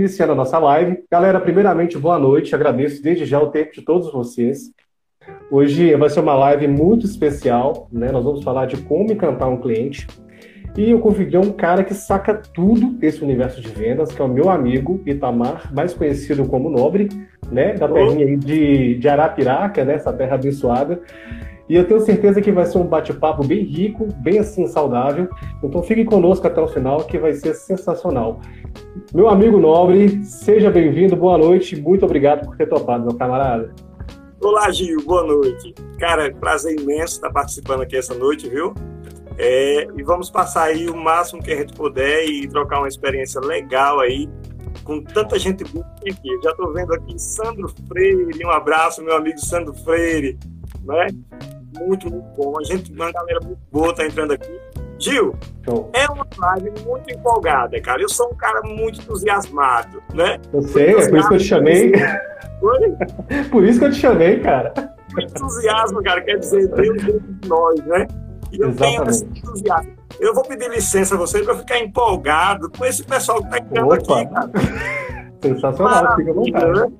iniciando a nossa live. Galera, primeiramente, boa noite. Agradeço desde já o tempo de todos vocês. Hoje vai ser uma live muito especial, né? Nós vamos falar de como encantar um cliente. E eu convidei um cara que saca tudo desse universo de vendas, que é o meu amigo Itamar, mais conhecido como Nobre, né? Da terrinha aí de, de Arapiraca, né? Essa terra abençoada. E eu tenho certeza que vai ser um bate-papo bem rico, bem assim saudável. Então fique conosco até o final, que vai ser sensacional. Meu amigo Nobre, seja bem-vindo, boa noite, muito obrigado por ter topado, meu camarada. Olá, Gil, boa noite. Cara, prazer imenso estar participando aqui essa noite, viu? É, e vamos passar aí o máximo que a gente puder e trocar uma experiência legal aí com tanta gente boa aqui. Eu já estou vendo aqui Sandro Freire, um abraço, meu amigo Sandro Freire, né? Muito, muito bom. A gente, uma galera muito boa tá entrando aqui. Gil, é uma live muito empolgada, cara. Eu sou um cara muito entusiasmado, né? Eu sei, é por isso que eu te chamei. Foi? Por isso que eu te chamei, cara. Entusiasmo, cara, quer dizer, Deus dentro de nós, né? E eu Exatamente. tenho esse entusiasmo. Eu vou pedir licença a você para ficar empolgado com esse pessoal que está entrando aqui, cara. Sensacional, fica à vontade. Né?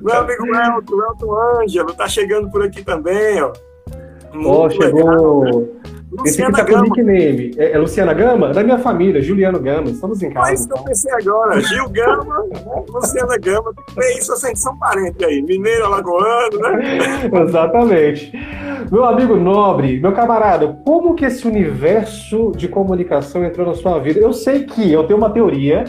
Meu amigo Elton, Elton Ângelo, tá chegando por aqui também, ó. Ó, oh, chegou. Esse aqui tá com o nickname. É, é, Luciana Gama? Da minha família, Juliano Gama. Estamos em casa. Mas então. eu pensei agora. Gil Gama, Luciana Gama. Tem isso, assim, são parentes aí. Mineiro, alagoano, né? Exatamente. Meu amigo nobre, meu camarada, como que esse universo de comunicação entrou na sua vida? Eu sei que eu tenho uma teoria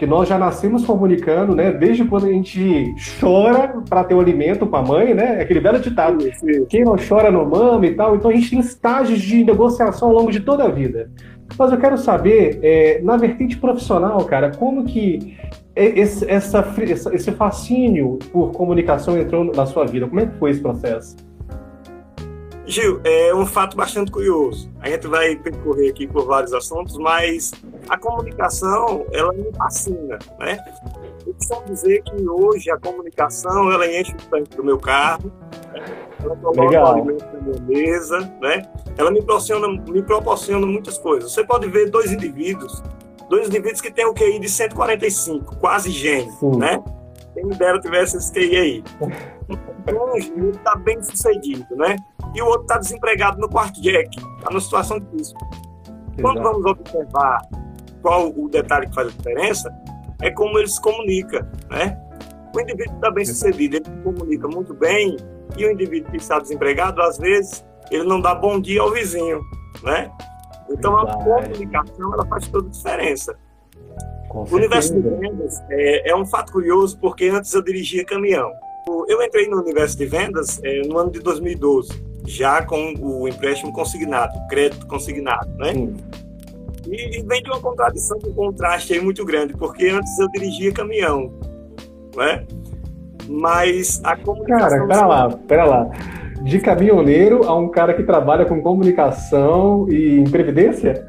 que nós já nascemos comunicando, né? Desde quando a gente chora para ter o alimento com a mãe, né? Aquele belo ditado, quem não chora não mama e tal. Então a gente tem estágios de negociação ao longo de toda a vida. Mas eu quero saber, é, na vertente profissional, cara, como que esse, essa, esse fascínio por comunicação entrou na sua vida? Como é que foi esse processo? Gil, é um fato bastante curioso. A gente vai percorrer aqui por vários assuntos, mas a comunicação, ela me fascina, né? Eu costumo dizer que hoje a comunicação, ela enche o tanque do meu carro, ela coloca o alimento na minha mesa, né? Ela me proporciona, me proporciona muitas coisas. Você pode ver dois indivíduos, dois indivíduos que têm o QI de 145, quase gênio, Sim. né? Quem me dera tivesse esse QI aí. Um está bem sucedido, né? e o outro está desempregado no quarto jack, está numa situação difícil. Quando vamos observar qual o detalhe que faz a diferença, é como ele se comunica, né? O indivíduo está bem sucedido, ele se comunica muito bem, e o indivíduo que está desempregado, às vezes, ele não dá bom dia ao vizinho, né? Então, a comunicação, ela faz toda a diferença. O universo de vendas é, é um fato curioso, porque antes eu dirigia caminhão. Eu entrei no universo de vendas é, no ano de 2012 já com o empréstimo consignado, o crédito consignado, né? Sim. E, vem de uma contradição, um contraste aí muito grande, porque antes eu dirigia caminhão, né? Mas a comunicação... Cara, pera lá, pera lá. De caminhoneiro a um cara que trabalha com comunicação e em previdência?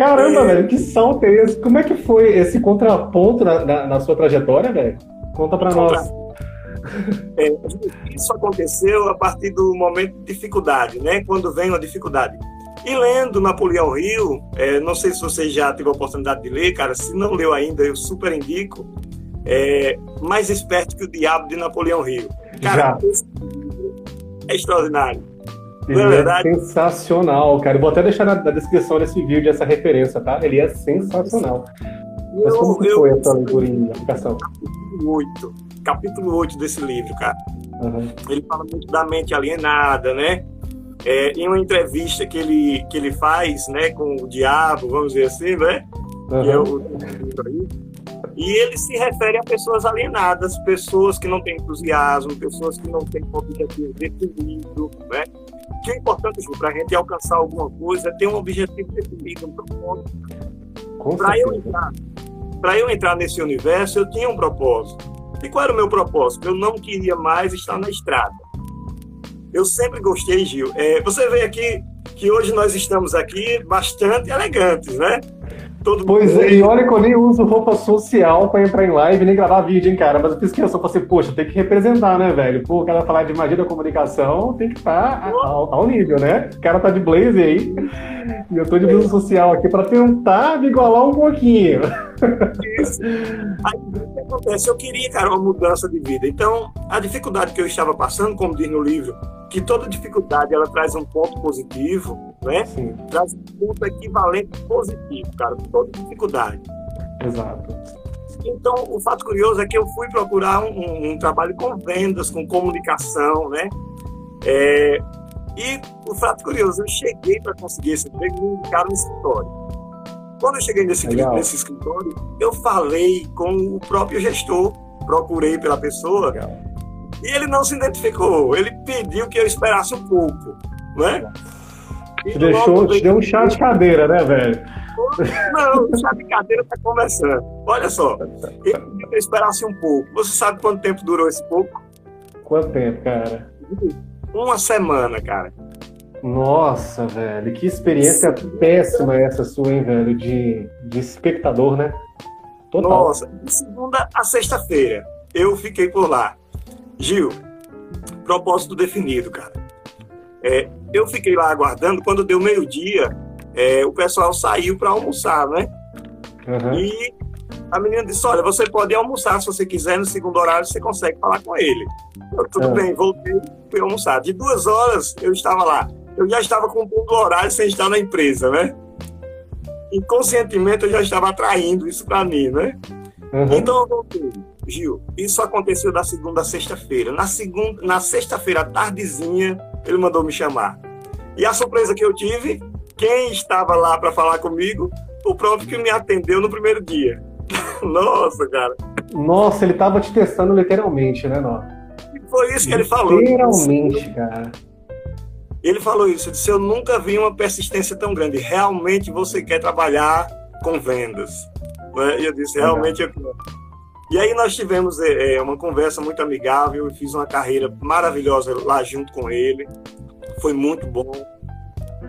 Caramba, é... velho, que salto é esse? Como é que foi esse contraponto na, na, na sua trajetória, velho? Conta pra Contra... nós. É, isso aconteceu a partir do momento de dificuldade, né? Quando vem uma dificuldade. E lendo Napoleão Rio, é, não sei se você já teve a oportunidade de ler, cara, se não leu ainda, eu super indico. É, Mais Esperto que o Diabo de Napoleão Rio. Cara, é extraordinário. Ele é, é verdade? sensacional, cara. Eu vou até deixar na, na, descrição desse vídeo essa referência, tá? Ele é sensacional. Eu, Mas como que foi a sua leitura em aplicação? Muito capítulo 8 desse livro, cara. Uhum. Ele fala muito da mente alienada, né? É, em uma entrevista que ele, que ele faz né, com o diabo, vamos dizer assim, né? Uhum. Que é o, e ele se refere a pessoas alienadas, pessoas que não têm entusiasmo, pessoas que não têm objetivo definido, né? Que é importante para a gente alcançar alguma coisa é ter um objetivo definido, um propósito. Para eu entrar, para eu entrar nesse universo, eu tinha um propósito. E qual era o meu propósito? Eu não queria mais estar na estrada. Eu sempre gostei, Gil. É, você vê aqui que hoje nós estamos aqui bastante elegantes, né? Todo pois é, e olha que eu nem uso roupa social pra entrar em live nem gravar vídeo, hein, cara. Mas eu fiz questão, falei, poxa, tem que representar, né, velho? Pô, o cara falar de magia da comunicação tem que estar tá ao, ao, nível, né? O cara tá de blazer aí. E eu tô de blusa social aqui pra tentar me igualar um pouquinho. Isso. Aí o que acontece? Eu queria, cara, uma mudança de vida. Então, a dificuldade que eu estava passando, como diz no livro, que toda dificuldade ela traz um ponto positivo, né? Sim. Traz um ponto equivalente positivo, cara, toda dificuldade. Exato. Então, o fato curioso é que eu fui procurar um, um trabalho com vendas, com comunicação, né? É, e o fato curioso, eu cheguei para conseguir esse emprego e me indicaram no escritório. Quando eu cheguei nesse, nesse escritório, eu falei com o próprio gestor, procurei pela pessoa Legal. e ele não se identificou. Ele pediu que eu esperasse um pouco, né? Te, deixou, te deu um chá de cadeira, né, velho? Não, chá de cadeira está conversando. Olha só, eu esperasse um pouco. Você sabe quanto tempo durou esse pouco? Quanto tempo, cara? Uma semana, cara. Nossa, velho, que experiência péssima essa sua, hein, velho, de, de espectador, né? Total. Nossa, de segunda a sexta-feira, eu fiquei por lá. Gil, propósito definido, cara. É, eu fiquei lá aguardando, quando deu meio-dia, é, o pessoal saiu para almoçar, né? Uhum. E a menina disse: Olha, você pode almoçar se você quiser, no segundo horário você consegue falar com ele. Eu, tudo uhum. bem, voltei, fui almoçar. De duas horas eu estava lá eu já estava cumprindo o horário sem estar na empresa, né? Inconscientemente eu já estava atraindo isso para mim, né? Uhum. Então eu voltei. Gil, isso aconteceu da segunda a sexta-feira. Na segunda, na sexta-feira, tardezinha, ele mandou me chamar. E a surpresa que eu tive, quem estava lá para falar comigo, o próprio que me atendeu no primeiro dia. Nossa, cara. Nossa, ele estava te testando literalmente, né, Nó? Foi isso que ele falou. Literalmente, cara. Ele falou isso, ele disse, eu nunca vi uma persistência tão grande. Realmente você quer trabalhar com vendas. Né? E eu disse, realmente eu quero. E aí nós tivemos é, é, uma conversa muito amigável, eu fiz uma carreira maravilhosa lá junto com ele. Foi muito bom.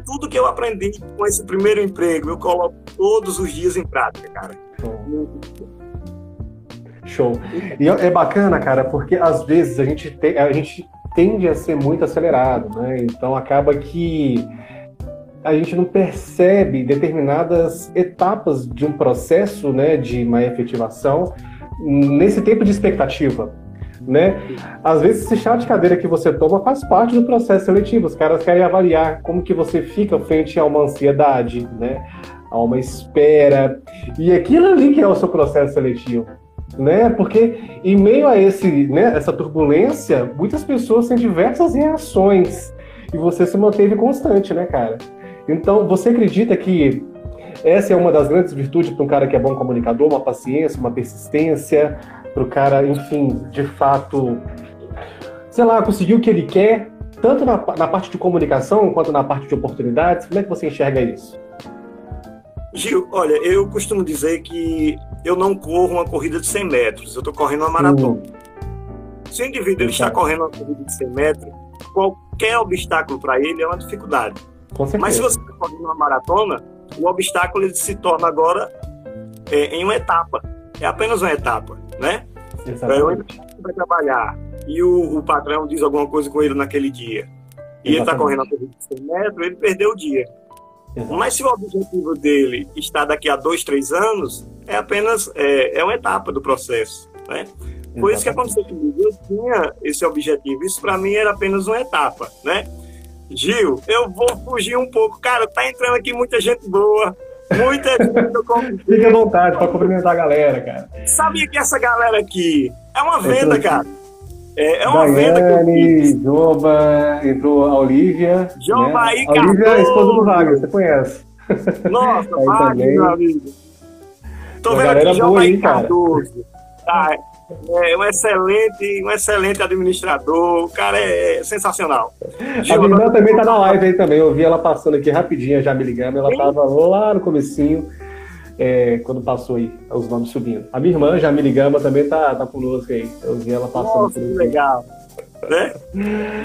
Tudo que eu aprendi com esse primeiro emprego, eu coloco todos os dias em prática, cara. Show. E é bacana, cara, porque às vezes a gente tem, a gente tende a ser muito acelerado, né? Então acaba que a gente não percebe determinadas etapas de um processo, né, de uma efetivação nesse tempo de expectativa, né? Às vezes esse chá de cadeira que você toma faz parte do processo seletivo. Os caras querem avaliar como que você fica frente a uma ansiedade, né? A uma espera. E aquilo ali que é o seu processo seletivo né? Porque em meio a esse, né, essa turbulência, muitas pessoas têm diversas reações e você se manteve constante, né, cara? Então, você acredita que essa é uma das grandes virtudes para um cara que é bom comunicador, uma paciência, uma persistência, para o cara, enfim, de fato, sei lá, conseguir o que ele quer, tanto na, na parte de comunicação quanto na parte de oportunidades? Como é que você enxerga isso? Gil, olha, eu costumo dizer que eu não corro uma corrida de 100 metros, eu estou correndo uma maratona. Hum. Se o indivíduo ele está correndo uma corrida de 100 metros, qualquer obstáculo para ele é uma dificuldade. Mas se você está correndo uma maratona, o obstáculo ele se torna agora é, em uma etapa. É apenas uma etapa, né? Exatamente. Ele vai trabalhar e o, o, patrão diz alguma coisa com ele naquele dia. E Exatamente. ele está correndo a corrida de 100 metros, ele perdeu o dia. Mas se o objetivo dele está daqui a dois, três anos, é apenas é, é uma etapa do processo. Né? Foi isso que aconteceu comigo. Eu tinha esse objetivo. Isso para mim era apenas uma etapa. Né? Gil, eu vou fugir um pouco. Cara, tá entrando aqui muita gente boa. Muita gente. Fique à vontade para cumprimentar a galera, cara. Sabia que essa galera aqui é uma venda, cara. É, é uma Daiane, venda que. Joba, entrou a Olivia. Joba né? aí, a Olivia é a esposa do Wagner, você conhece. Nossa, Wagner, meu amigo. Tô vendo aqui Joba aí, Cardoso. Tá, é um excelente, um excelente administrador. O cara é sensacional. A minha irmã também tá na live aí também. Eu vi ela passando aqui rapidinho, já me ligando. Ela tava lá no comecinho é, quando passou aí os nomes subindo. A minha irmã, Jamile Gama, também tá, tá conosco aí. Eu vi ela passando Nossa, que legal. Né?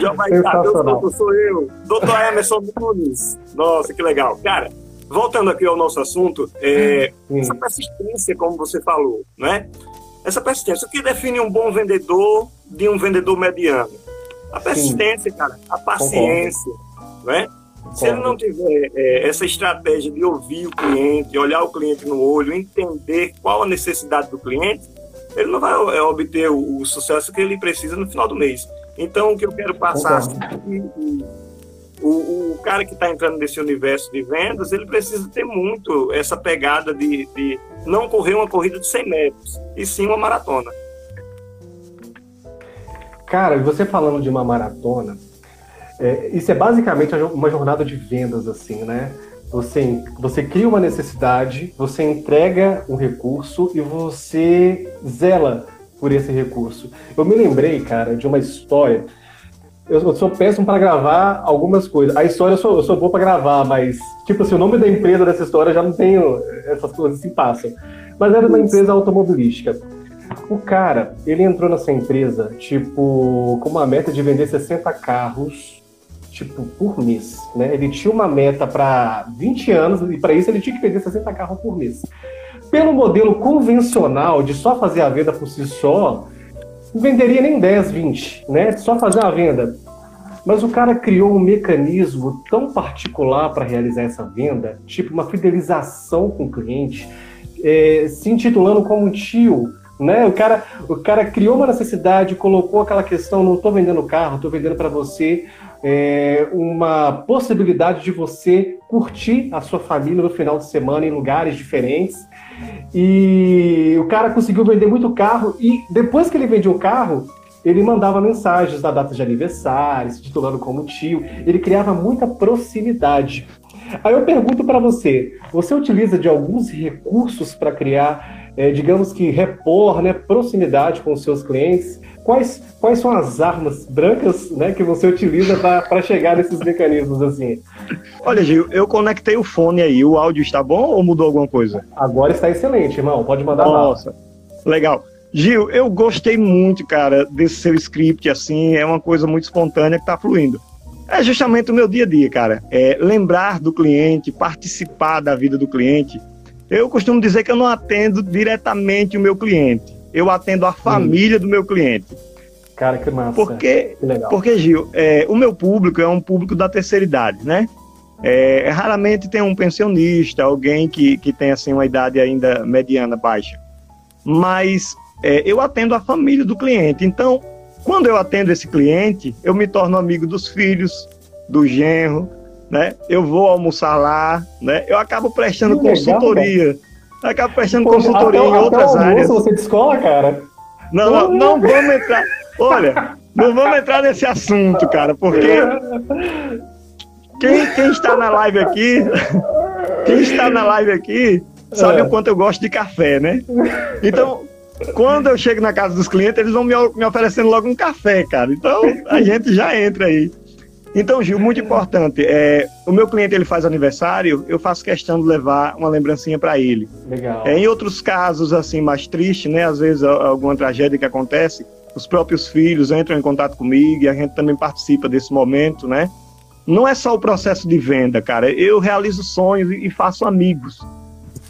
Já vai estar, eu sou eu, doutor Emerson Nunes. Nossa, que legal. Cara, voltando aqui ao nosso assunto, é, essa persistência, como você falou, né? Essa persistência, o que define um bom vendedor de um vendedor mediano? A persistência, Sim. cara, a paciência, Concordo. né? Se ele não tiver é, essa estratégia de ouvir o cliente, olhar o cliente no olho, entender qual a necessidade do cliente, ele não vai é, obter o, o, sucesso que ele precisa no final do mês. Então, o que eu quero passar assim, o, o, cara que está entrando nesse universo de vendas, ele precisa ter muito essa pegada de, de não correr uma corrida de 100 metros, e sim uma maratona. Cara, você falando de uma maratona, é, isso é basicamente uma jornada de vendas, assim, né? Você, você cria uma necessidade, você entrega um recurso e você zela por esse recurso. Eu me lembrei, cara, de uma história. Eu, sou péssimo para gravar algumas coisas. A história eu sou, eu sou bom para gravar, mas, tipo assim, o nome da empresa dessa história já não tenho. Essas coisas se passam. Mas era uma empresa automobilística. O cara, ele entrou nessa empresa, tipo, com uma meta de vender 60 carros tipo, por mês, né? Ele tinha uma meta para 20 anos e para isso ele tinha que vender 60 carros por mês. Pelo modelo convencional de só fazer a venda por si só, não venderia nem 10, 20, né? Só fazer a venda. Mas o cara criou um mecanismo tão particular para realizar essa venda, tipo uma fidelização com o cliente, é, se intitulando como tio, né? O cara, o cara criou uma necessidade, colocou aquela questão, não estou vendendo carro, estou vendendo para você é, uma possibilidade de você curtir a sua família no final de semana em lugares diferentes. E o cara conseguiu vender muito carro e depois que ele vendia o carro, ele mandava mensagens da data de aniversário, se titulando como tio. Ele criava muita proximidade. Aí eu pergunto para você: você utiliza de alguns recursos para criar, é, digamos que, repor, né, proximidade com os seus clientes? Quais, quais são as armas brancas né, que você utiliza para chegar nesses mecanismos assim? Olha, Gil, eu conectei o fone aí. O áudio está bom ou mudou alguma coisa? Agora está excelente, irmão. Pode mandar Nossa, legal. Gil, eu gostei muito, cara, desse seu script, assim, é uma coisa muito espontânea que está fluindo. É justamente o meu dia a dia, cara. É lembrar do cliente, participar da vida do cliente. Eu costumo dizer que eu não atendo diretamente o meu cliente eu atendo a família hum. do meu cliente. Cara, que massa. Porque, que porque Gil, é, o meu público é um público da terceira idade, né? É, raramente tem um pensionista, alguém que, que tem assim, uma idade ainda mediana, baixa. Mas é, eu atendo a família do cliente. Então, quando eu atendo esse cliente, eu me torno amigo dos filhos, do genro, né? Eu vou almoçar lá, né? Eu acabo prestando que consultoria. Legal, acaba prestando consultoria até, em outras até áreas. você descola, cara? Não, não, não vamos entrar. Olha, não vamos entrar nesse assunto, cara, porque quem, quem está na live aqui, quem está na live aqui, sabe é. o quanto eu gosto de café, né? Então, quando eu chego na casa dos clientes, eles vão me, me oferecendo logo um café, cara. Então, a gente já entra aí. Então, Gil, muito importante. É, o meu cliente ele faz aniversário, eu faço questão de levar uma lembrancinha para ele. Legal. É, em outros casos, assim, mais triste, né? Às vezes alguma tragédia que acontece, os próprios filhos entram em contato comigo e a gente também participa desse momento, né? Não é só o processo de venda, cara. Eu realizo sonhos e faço amigos.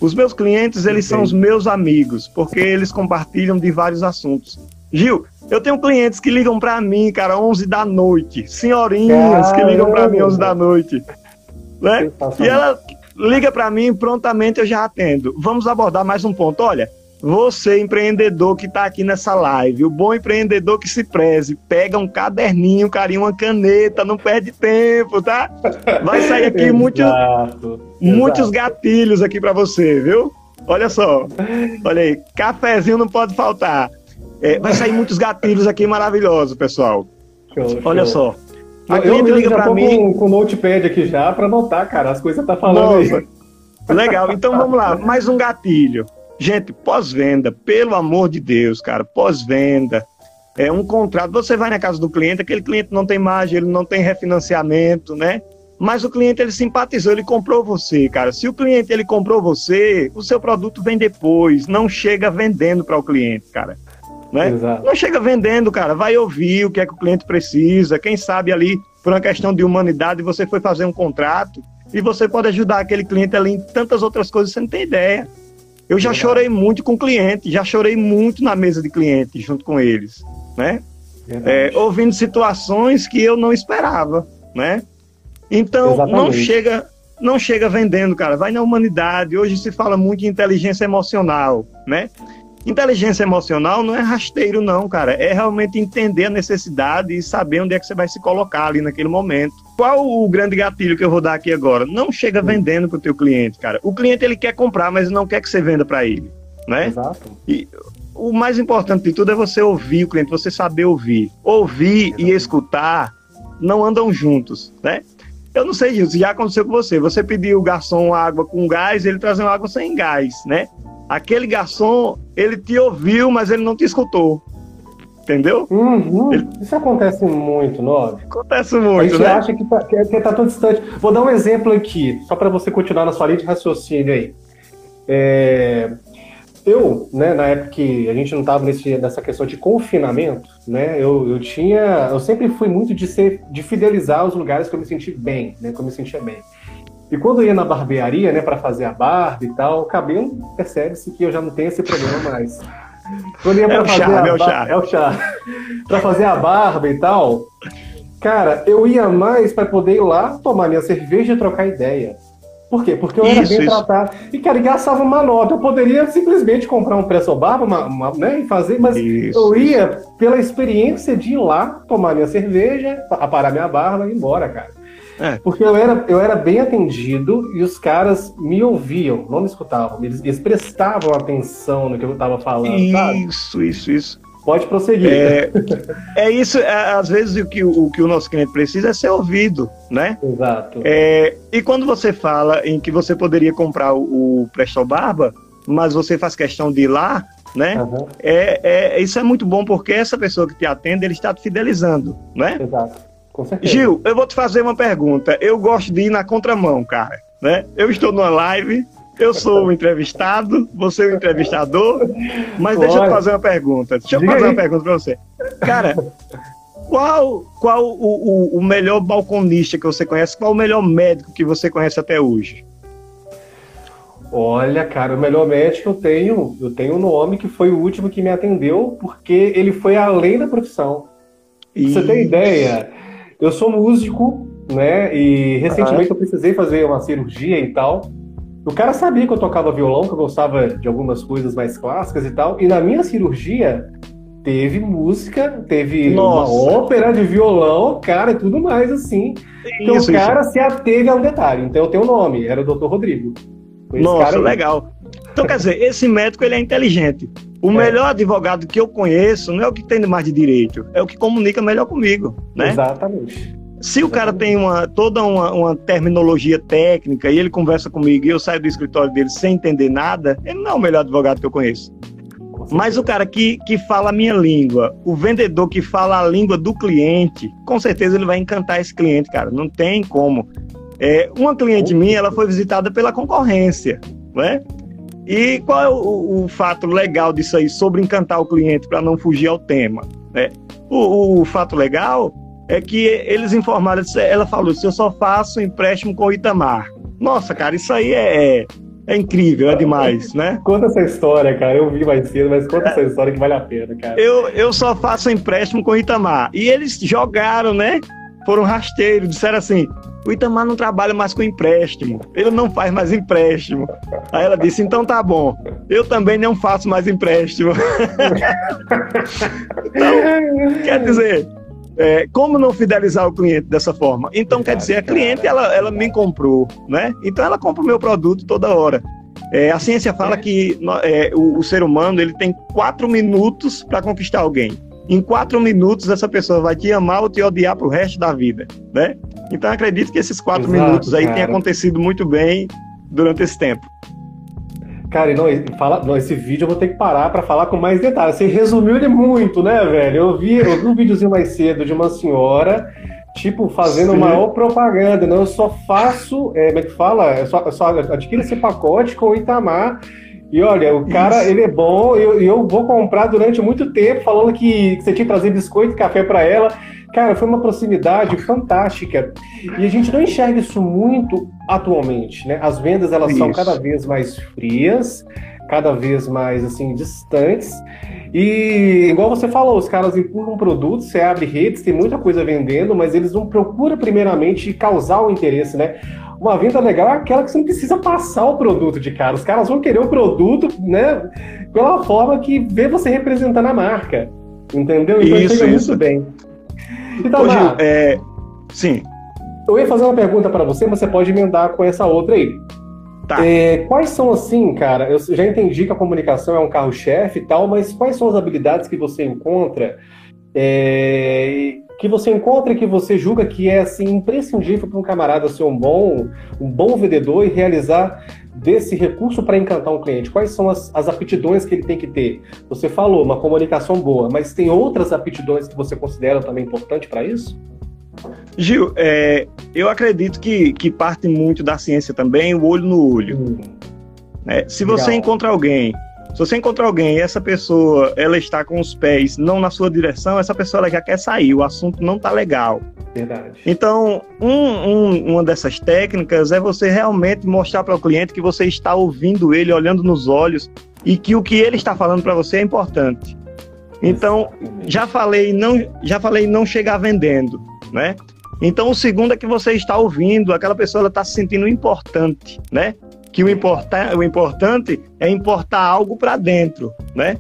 Os meus clientes, eles Entendi. são os meus amigos, porque eles compartilham de vários assuntos. Gil, eu tenho clientes que ligam para mim, cara, 11 da noite. Senhorinhas Caramba. que ligam para mim 11 da noite. Né? E ela liga para mim prontamente eu já atendo. Vamos abordar mais um ponto. Olha, você empreendedor que está aqui nessa live, o bom empreendedor que se preze, pega um caderninho, carinho, uma caneta, não perde tempo, tá? Vai sair aqui muito, muitos gatilhos aqui para você, viu? Olha só, olha aí, cafezinho não pode faltar. É, vai sair muitos gatilhos aqui maravilhosos, pessoal. Show, Olha show. só. A eu liga para mim com o notepad aqui já para anotar, cara, as coisas que tá falando Nossa. aí. Legal, então vamos lá, mais um gatilho. Gente, pós-venda, pelo amor de Deus, cara, pós-venda, é um contrato. Você vai na casa do cliente, aquele cliente não tem margem, ele não tem refinanciamento, né? Mas o cliente ele simpatizou, ele comprou você, cara. Se o cliente ele comprou você, o seu produto vem depois, não chega vendendo para o cliente, cara. Né? Não chega vendendo, cara. Vai ouvir o que é que o cliente precisa. Quem sabe ali, por uma questão de humanidade, você foi fazer um contrato E você pode ajudar aquele cliente ali em tantas outras coisas, você não tem ideia. Eu já chorei muito com cliente, já chorei muito na mesa de cliente junto com eles, né? É, ouvindo situações que eu não esperava, né? Então Exatamente. não chega, não chega vendendo, cara. Vai na humanidade. Hoje se fala muito de inteligência emocional, né? Inteligência emocional não é rasteiro, não, cara. É realmente entender a necessidade e saber onde é que você vai se colocar ali naquele momento. Qual o grande gatilho que eu vou dar aqui agora? Não chega vendendo para o teu cliente, cara. O cliente ele quer comprar, mas não quer que você venda para ele, né? Exato. E o mais importante de tudo é você ouvir o cliente, você saber ouvir. Ouvir Exato. e escutar não andam juntos, né? Eu não sei disso, já aconteceu com você. Você pediu o garçom água com gás, ele trazeu água sem gás, né? Aquele garçom, ele te ouviu, mas ele não te escutou. Entendeu? Uhum. Ele... Isso acontece muito, Nobre. Acontece muito, A gente né? acha que tá, que, que tá tão distante. Vou dar um exemplo aqui, só para você continuar na sua linha de raciocínio aí. É... Eu, né, na época que a gente não estava nessa questão de confinamento, né, eu, eu tinha, eu sempre fui muito de ser, de fidelizar os lugares que eu me senti bem, né, que eu me sentia bem. E quando eu ia na barbearia, né, para fazer a barba e tal, o cabelo percebe-se que eu já não tenho esse problema mais. Quando ia é, o charme, é o charme, é o charme. para fazer a barba e tal, cara, eu ia mais para poder ir lá tomar minha cerveja e trocar ideia. Por quê? Porque eu era isso, bem isso. tratado. E, cara, gastava uma nota. Eu poderia simplesmente comprar um preço barba uma, uma, né, e fazer, mas isso. eu ia pela experiência de ir lá tomar minha cerveja, aparar minha barba e ir embora, cara. É. Porque eu era, eu era bem atendido e os caras me ouviam, não me escutavam. Eles, eles prestavam atenção no que eu estava falando. Isso, sabe? isso, isso. Pode prosseguir. É, é isso, é, às vezes o que o, que o nosso cliente precisa é ser ouvido, né? Exato. É, e quando você fala em que você poderia comprar o, o Presto Barba, mas você faz questão de ir lá, né? Uhum. É, é, isso é muito bom porque essa pessoa que te atende, ele está te fidelizando, né? Exato. Gil, eu vou te fazer uma pergunta. Eu gosto de ir na contramão, cara. Né? Eu estou numa live, eu sou o entrevistado, você é o entrevistador, mas deixa eu te fazer uma pergunta. Deixa eu fazer uma pergunta para você. Cara, qual, qual o, o, o, melhor balconista que você conhece? Qual o melhor médico que você conhece até hoje? Olha, cara, o melhor médico eu tenho, eu tenho um nome que foi o último que me atendeu, porque ele foi além da profissão. Isso. Você tem ideia? Eu sou músico, né? E recentemente eu precisei fazer uma cirurgia e tal. O cara sabia que eu tocava violão, que eu gostava de algumas coisas mais clássicas e tal. E na minha cirurgia teve música, teve Nossa. uma ópera de violão, cara, e tudo mais assim. Então isso, o cara isso. se ateve ao detalhe. Então eu tenho o nome, era o Dr. Rodrigo. Nossa, legal. Então, quer dizer, esse médico ele é inteligente. O é. melhor advogado que eu conheço não é o que tem mais de direito, é o que comunica melhor comigo, né? Exatamente. Se o cara tem uma, toda uma, uma, terminologia técnica e ele conversa comigo e eu saio do escritório dele sem entender nada, ele não é o melhor advogado que eu conheço. Mas o cara que, que fala a minha língua, o vendedor que fala a língua do cliente, com certeza ele vai encantar esse cliente, cara. Não tem como. É, uma cliente minha, ela foi visitada pela concorrência, né? E qual é o, o fato legal disso aí, sobre encantar o cliente, para não fugir ao tema? Né? O, o, fato legal é que eles informaram, ela falou assim, eu só faço empréstimo com o Itamar. Nossa, cara, isso aí é, é, é incrível, é demais, né? Conta essa história, cara. Eu vi mais cedo, mas conta essa história que vale a pena, cara. Eu, eu só faço empréstimo com o Itamar. E eles jogaram, né? Foram rasteiros, disseram assim: o Itamar não trabalha mais com empréstimo, ele não faz mais empréstimo. Aí ela disse: então tá bom, eu também não faço mais empréstimo. então, quer dizer, é, como não fidelizar o cliente dessa forma? Então, quer dizer, a cliente ela, ela me comprou, né? Então ela compra o meu produto toda hora. É, a ciência fala que é, o, o, ser humano ele tem quatro minutos para conquistar alguém. Em quatro minutos essa pessoa vai te amar ou te odiar pro resto da vida, né? Então acredito que esses quatro Exato, minutos aí tenha acontecido muito bem durante esse tempo. Cara, não, fala, não, esse vídeo eu vou ter que parar para falar com mais detalhes. Você resumiu ele muito, né, velho? Eu vi, eu vi um videozinho mais cedo de uma senhora, tipo, fazendo Sim. maior propaganda. Não, eu só faço, é, como é que fala? Eu só, eu só adquiro esse pacote com o Itamar E olha, o cara, Isso. ele é bom, e eu, eu, vou comprar durante muito tempo, falando que, que você tinha que trazer biscoito e café para ela. Cara, foi uma proximidade fantástica. E a gente não enxerga isso muito atualmente, né? As vendas, elas isso. são cada vez mais frias, cada vez mais, assim, distantes. E, igual você falou, os caras empurram produtos, você abre redes, tem muita coisa vendendo, mas eles não procuram primeiramente causar o interesse, né? Uma venda legal é aquela que você não precisa passar o produto de cara. Os caras vão querer o produto, né? Pela forma que vê você representando a marca. Entendeu? Então isso, isso. muito bem. Então, Ô, Gil, é... sim. Eu ia fazer uma pergunta para você, mas você pode emendar com essa outra aí. Tá. É, quais são, assim, cara? Eu já entendi que a comunicação é um carro-chefe e tal, mas quais são as habilidades que você encontra é, que você encontra e que você julga que é assim imprescindível para um camarada ser um bom, um bom vendedor e realizar desse recurso para encantar um cliente? Quais são as, as aptidões que ele tem que ter? Você falou uma comunicação boa, mas tem outras aptidões que você considera também importante para isso? Gil, é, eu acredito que, que parte muito da ciência também o olho no olho. Hum. É, se você Legal. encontra alguém se você encontrar alguém e essa pessoa ela está com os pés não na sua direção, essa pessoa ela já quer sair, o assunto não está legal. Verdade. Então, um, um, uma dessas técnicas é você realmente mostrar para o cliente que você está ouvindo ele, olhando nos olhos e que o que ele está falando para você é importante. Então, já falei não, já falei não chegar vendendo, né? Então, o segundo é que você está ouvindo, aquela pessoa está se sentindo importante, né? Que o, importa, o importante é importar algo para dentro, né?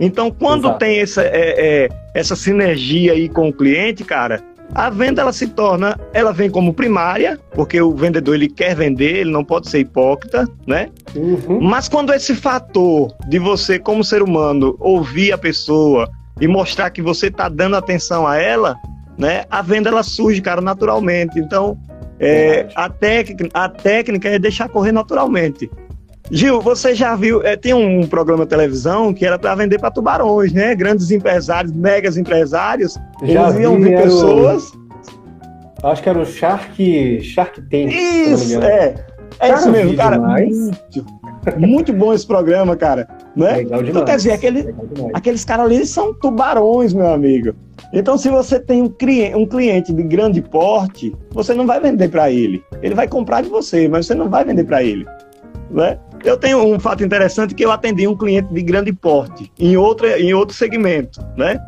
Então, quando Exato. tem essa, é, é, essa sinergia aí com o cliente, cara, a venda ela se torna, ela vem como primária, porque o vendedor ele quer vender, ele não pode ser hipócrita, né? Uhum. Mas quando esse fator de você, como ser humano, ouvir a pessoa e mostrar que você está dando atenção a ela, né? A venda ela surge, cara, naturalmente. Então, é, a, técnica, a técnica é deixar correr naturalmente. Gil, você já viu? É, tem um programa de televisão que era para vender para tubarões, né? Grandes empresários, megas empresários, já eles iam ver pessoas. O... Acho que era o Shark, Shark Tank. Isso, é. É cara, isso mesmo, cara. Muito, muito bom esse programa, cara. Né? Legal demais. Então, quer dizer, aquele, aqueles caras ali são tubarões, meu amigo. Então, se você tem um cliente, um cliente de grande porte, você não vai vender para ele. Ele vai comprar de você, mas você não vai vender para ele. Né? Eu tenho um fato interessante que eu atendi um cliente de grande porte em, outra, em outro segmento, né?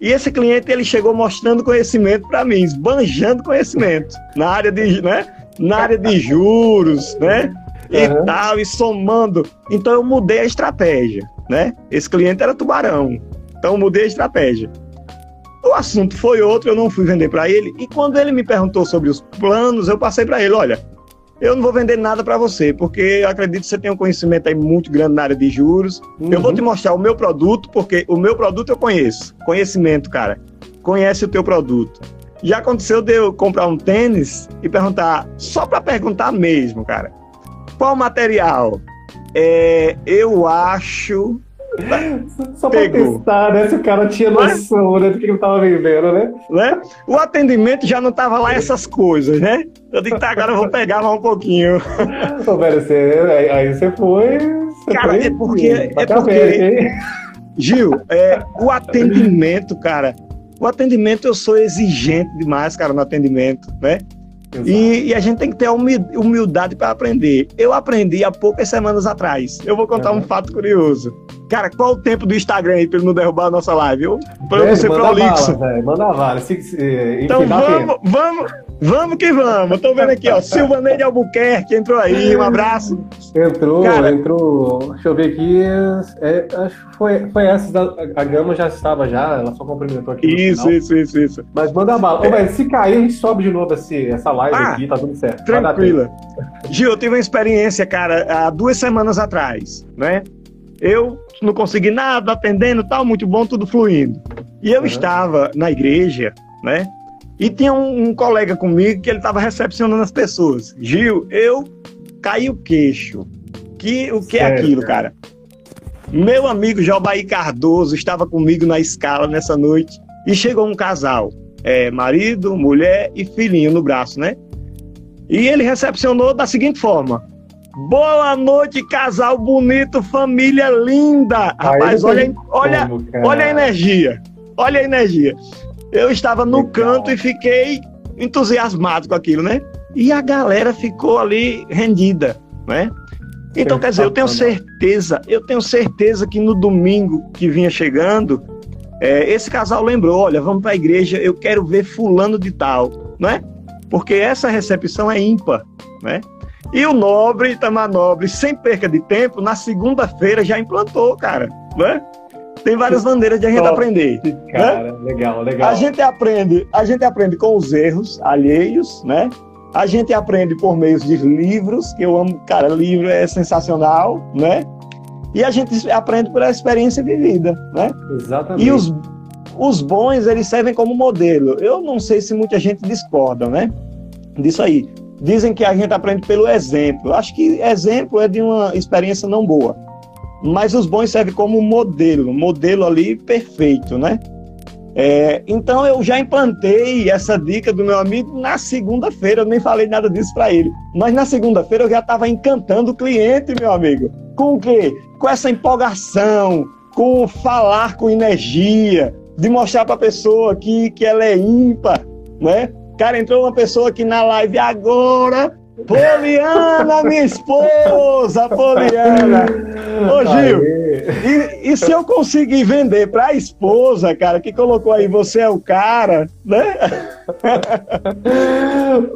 E esse cliente ele chegou mostrando conhecimento para mim, esbanjando conhecimento na área de, né? Na área de juros, né? E uhum. tal, e somando. Então eu mudei a estratégia, né? Esse cliente era tubarão. Então eu mudei a estratégia. O assunto foi outro, eu não fui vender para ele. E quando ele me perguntou sobre os planos, eu passei para ele: olha, eu não vou vender nada para você, porque eu acredito que você tem um conhecimento aí muito grande na área de juros. Uhum. Eu vou te mostrar o meu produto, porque o meu produto eu conheço. Conhecimento, cara. Conhece o teu produto. Já aconteceu de eu comprar um tênis e perguntar, só para perguntar mesmo, cara. Qual material? É, eu acho só pra Pegou. testar, né? Se o cara tinha noção né, do que ele tava vendendo, né? né? O atendimento já não tava lá essas coisas, né? Eu digo, tá, agora eu vou pegar mais um pouquinho. Pô, velho, você, aí você foi. Você cara, foi, é porque. É porque Gil, é, o atendimento, cara. O atendimento, eu sou exigente demais, cara, no atendimento, né? E, e, a gente tem que ter humildade para aprender. Eu aprendi há poucas semanas atrás. Eu vou contar uhum. um fato curioso. Cara, qual o tempo do Instagram aí para ele não derrubar a nossa live? Eu, pra eu ser prolixo. Manda bala, se, se, então vamos, vamos, vamos que vamos. Tô vendo aqui, ó. Silvanei de Albuquerque entrou aí. Um abraço. Entrou, Cara, entrou. Deixa eu ver aqui. É, acho que foi, foi essa. Da, a Gama já estava já, ela só cumprimentou aqui. Isso, isso, isso, isso. Mas manda bala. É. Ô, se cair, a gente sobe de novo esse, essa live ah, aqui, tá tudo certo. Tranquila. Gil, eu tive uma experiência, cara, há duas semanas atrás, né? Eu não consegui nada, atendendo tal, muito bom, tudo fluindo. E eu uhum. estava na igreja, né? E tinha um, um colega comigo que ele estava recepcionando as pessoas. Gil, eu caí o queixo. Que, o que é aquilo, cara? Meu amigo Jobaí Cardoso estava comigo na escala nessa noite e chegou um casal, é, marido, mulher e filhinho no braço, né? E ele recepcionou da seguinte forma: Boa noite, casal bonito, família linda. Rapaz, olha, olha, olha a energia. Olha a energia. Eu estava no Legal. canto e fiquei entusiasmado com aquilo, né? E a galera ficou ali rendida, né? Então, quer dizer, eu tenho certeza, eu tenho certeza que no domingo que vinha chegando, é, esse casal lembrou, olha, vamos para a igreja, eu quero ver fulano de tal, né? Porque essa recepção é ímpar, né? E o nobre, Itamar Nobre, sem perca de tempo, na segunda-feira já implantou, cara, né? Tem várias maneiras de a gente Top, aprender. Né? Cara, né? legal, legal. A gente aprende, a gente aprende com os erros alheios, né? A gente aprende por meio de livros, que eu amo, cara, livro é sensacional, né? E a gente aprende pela experiência vivida, né? Exatamente. E os, os bons, eles servem como modelo. Eu não sei se muita gente discorda, né? Disso aí. Dizem que a gente aprende pelo exemplo. Acho que exemplo é de uma experiência não boa. Mas os bons servem como modelo, modelo ali perfeito, né? É, então eu já implantei essa dica do meu amigo na segunda-feira, eu nem falei nada disso para ele. Mas na segunda-feira eu já estava encantando o cliente, meu amigo. Com o quê? Com essa empolgação, com falar com energia, de mostrar para a pessoa que, que ela é ímpar, né? Cara, entrou uma pessoa aqui na live agora, Poliana, minha esposa, Poliana. Ô, Gil, e, e, se eu conseguir vender para a esposa, cara, que colocou aí, você é o cara, né?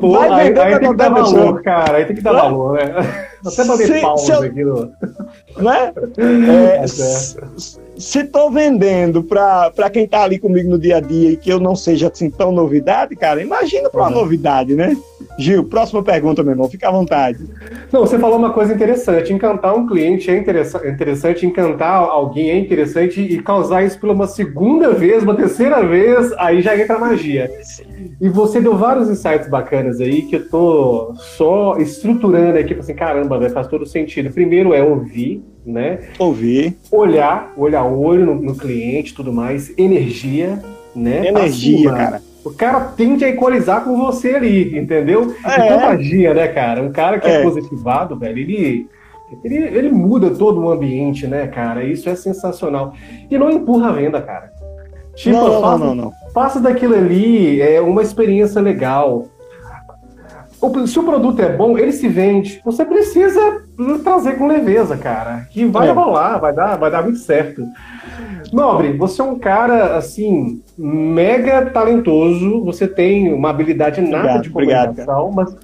Pô, Vai vender aí, aí tem que dar valor, cara, aí tem que dar valor, né? Até bater palmas eu, aqui no... Né? É, é se estou vendendo para quem está ali comigo no dia a dia e que eu não seja assim tão novidade, cara, imagina para uma uhum. novidade, né? Gil, próxima pergunta, meu irmão, fica à vontade. Não, você falou uma coisa interessante. Encantar um cliente é interessante, encantar alguém é interessante e causar isso pela uma segunda vez, uma terceira vez, aí já entra magia. E você deu vários insights bacanas aí que eu tô só estruturando aqui, assim, caramba, véio, faz todo sentido. Primeiro é ouvir, né? Ouvir. Olhar, olhar olho no, no cliente tudo mais. Energia, né? Energia, cara. O cara tende a equalizar com você ali, entendeu? É. E magia, né, cara? Um cara que é, é positivado, velho, ele, ele, ele muda todo o ambiente, né, cara? Isso é sensacional. E não empurra a venda, cara. Tipo, não, faça, não, não, não. Faça daquilo ali é, uma experiência legal se o produto é bom, ele se vende. Você precisa trazer com leveza, cara. Que vai é. rolar, vai dar, vai dar muito certo. Nobre, você é um cara, assim, mega talentoso. Você tem uma habilidade nata obrigado, de comunicação, obrigado, mas.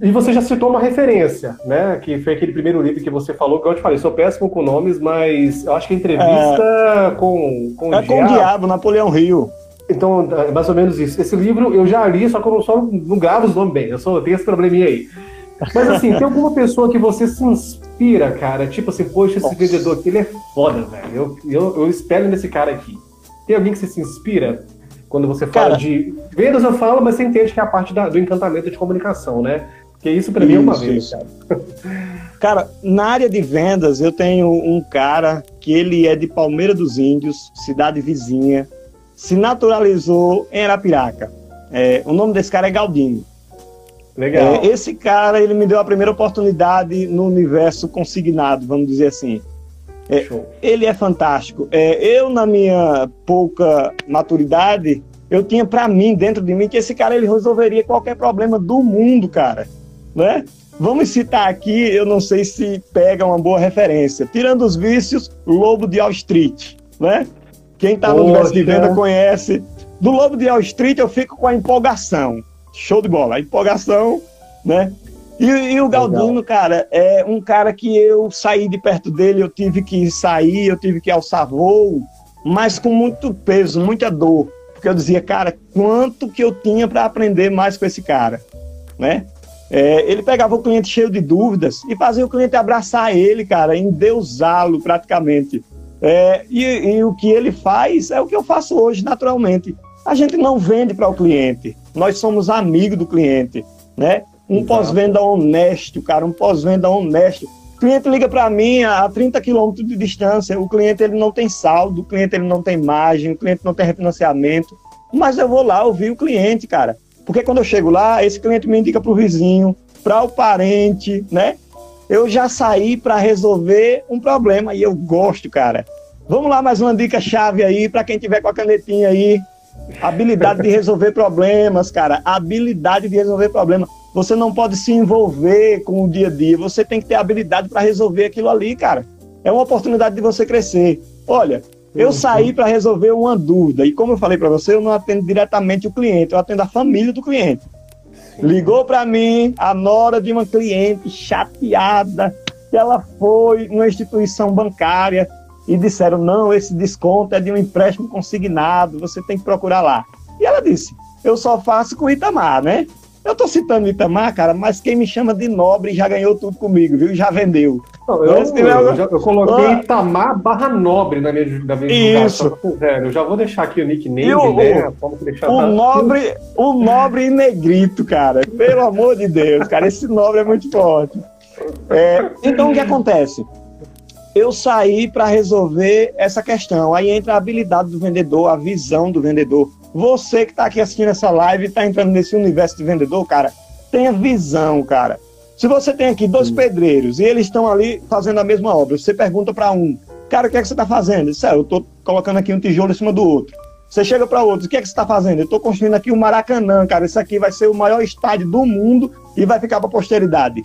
E você já citou uma referência, né? Que foi aquele primeiro livro que você falou, que eu te falei, sou péssimo com nomes, mas eu acho que a entrevista é... com, com é o com o Diabo, Napoleão Rio. Então, é mais ou menos isso. Esse livro eu já li, só que eu só não gravo os nomes bem. Eu só tenho esse probleminha aí. Mas assim, tem alguma pessoa que você se inspira, cara? Tipo assim, poxa, esse Nossa. vendedor aqui, ele é foda, velho. Eu, eu, eu espelho nesse cara aqui. Tem alguém que você se inspira? Quando você fala cara, de vendas, eu falo, mas você entende que é a parte da, do encantamento de comunicação, né? Porque isso para mim é uma vez, cara. Cara, na área de vendas, eu tenho um cara que ele é de Palmeira dos Índios, cidade vizinha se naturalizou em Arapiraca. É, o nome desse cara é Galdino. Legal. É, esse cara, ele me deu a primeira oportunidade no universo consignado, vamos dizer assim. É, ele é fantástico. É, eu, na minha pouca maturidade, eu tinha para mim, dentro de mim, que esse cara ele resolveria qualquer problema do mundo, cara. Né? Vamos citar aqui, eu não sei se pega uma boa referência. Tirando os vícios, Lobo de Wall Street, né? Quem está no universo de venda conhece. Do Lobo de Wall Street eu fico com a empolgação. Show de bola. Empolgação, né? E, e o Galdino, Legal. cara, é um cara que eu saí de perto dele, eu tive que sair, eu tive que alçar voo, mas com muito peso, muita dor. Porque eu dizia, cara, quanto que eu tinha para aprender mais com esse cara, né? É, ele pegava o cliente cheio de dúvidas e fazia o cliente abraçar ele, cara, endeusá-lo praticamente. É, e, e, o que ele faz é o que eu faço hoje, naturalmente. A gente não vende para o cliente, nós somos amigos do cliente, né? Um pós-venda honesto, cara, um pós-venda honesto. O cliente liga para mim a 30 quilômetros de distância, o cliente ele não tem saldo, o cliente ele não tem margem, o cliente não tem refinanciamento, mas eu vou lá ouvir o cliente, cara. Porque quando eu chego lá, esse cliente me indica para o vizinho, para o parente, né? eu já saí para resolver um problema e eu gosto, cara. Vamos lá, mais uma dica chave aí para quem tiver com a canetinha aí. Habilidade de resolver problemas, cara. Habilidade de resolver problemas. Você não pode se envolver com o dia a dia. Você tem que ter habilidade para resolver aquilo ali, cara. É uma oportunidade de você crescer. Olha, eu uhum. saí para resolver uma dúvida. E como eu falei para você, eu não atendo diretamente o cliente, eu atendo a família do cliente. Ligou para mim a nora de uma cliente chateada que ela foi numa instituição bancária e disseram: não, esse desconto é de um empréstimo consignado, você tem que procurar lá. E ela disse: eu só faço com Itamar, né? Eu tô citando Itamar, cara, mas quem me chama de nobre já ganhou tudo comigo, viu? Já vendeu. Não, eu, eu, eu, já, eu, coloquei ah, Itamar barra nobre na minha, na minha Isso. Velho, eu já vou deixar aqui o nickname, o, né? Vamos deixar o, nobre, o nobre negrito, cara. Pelo amor de Deus, cara. Esse nobre é muito forte. É, então, o que acontece? Eu saí para resolver essa questão. Aí entra a habilidade do vendedor, a visão do vendedor você que está aqui assistindo essa live e está entrando nesse universo de vendedor, cara, tenha visão, cara. Se você tem aqui dois pedreiros e eles estão ali fazendo a mesma obra, você pergunta para um, cara, o que é que você está fazendo? Diz, é, eu estou colocando aqui um tijolo em cima do outro. Você chega para outro, o que é que você está fazendo? Eu estou construindo aqui o um Maracanã, cara. Isso aqui vai ser o maior estádio do mundo e vai ficar para a posteridade.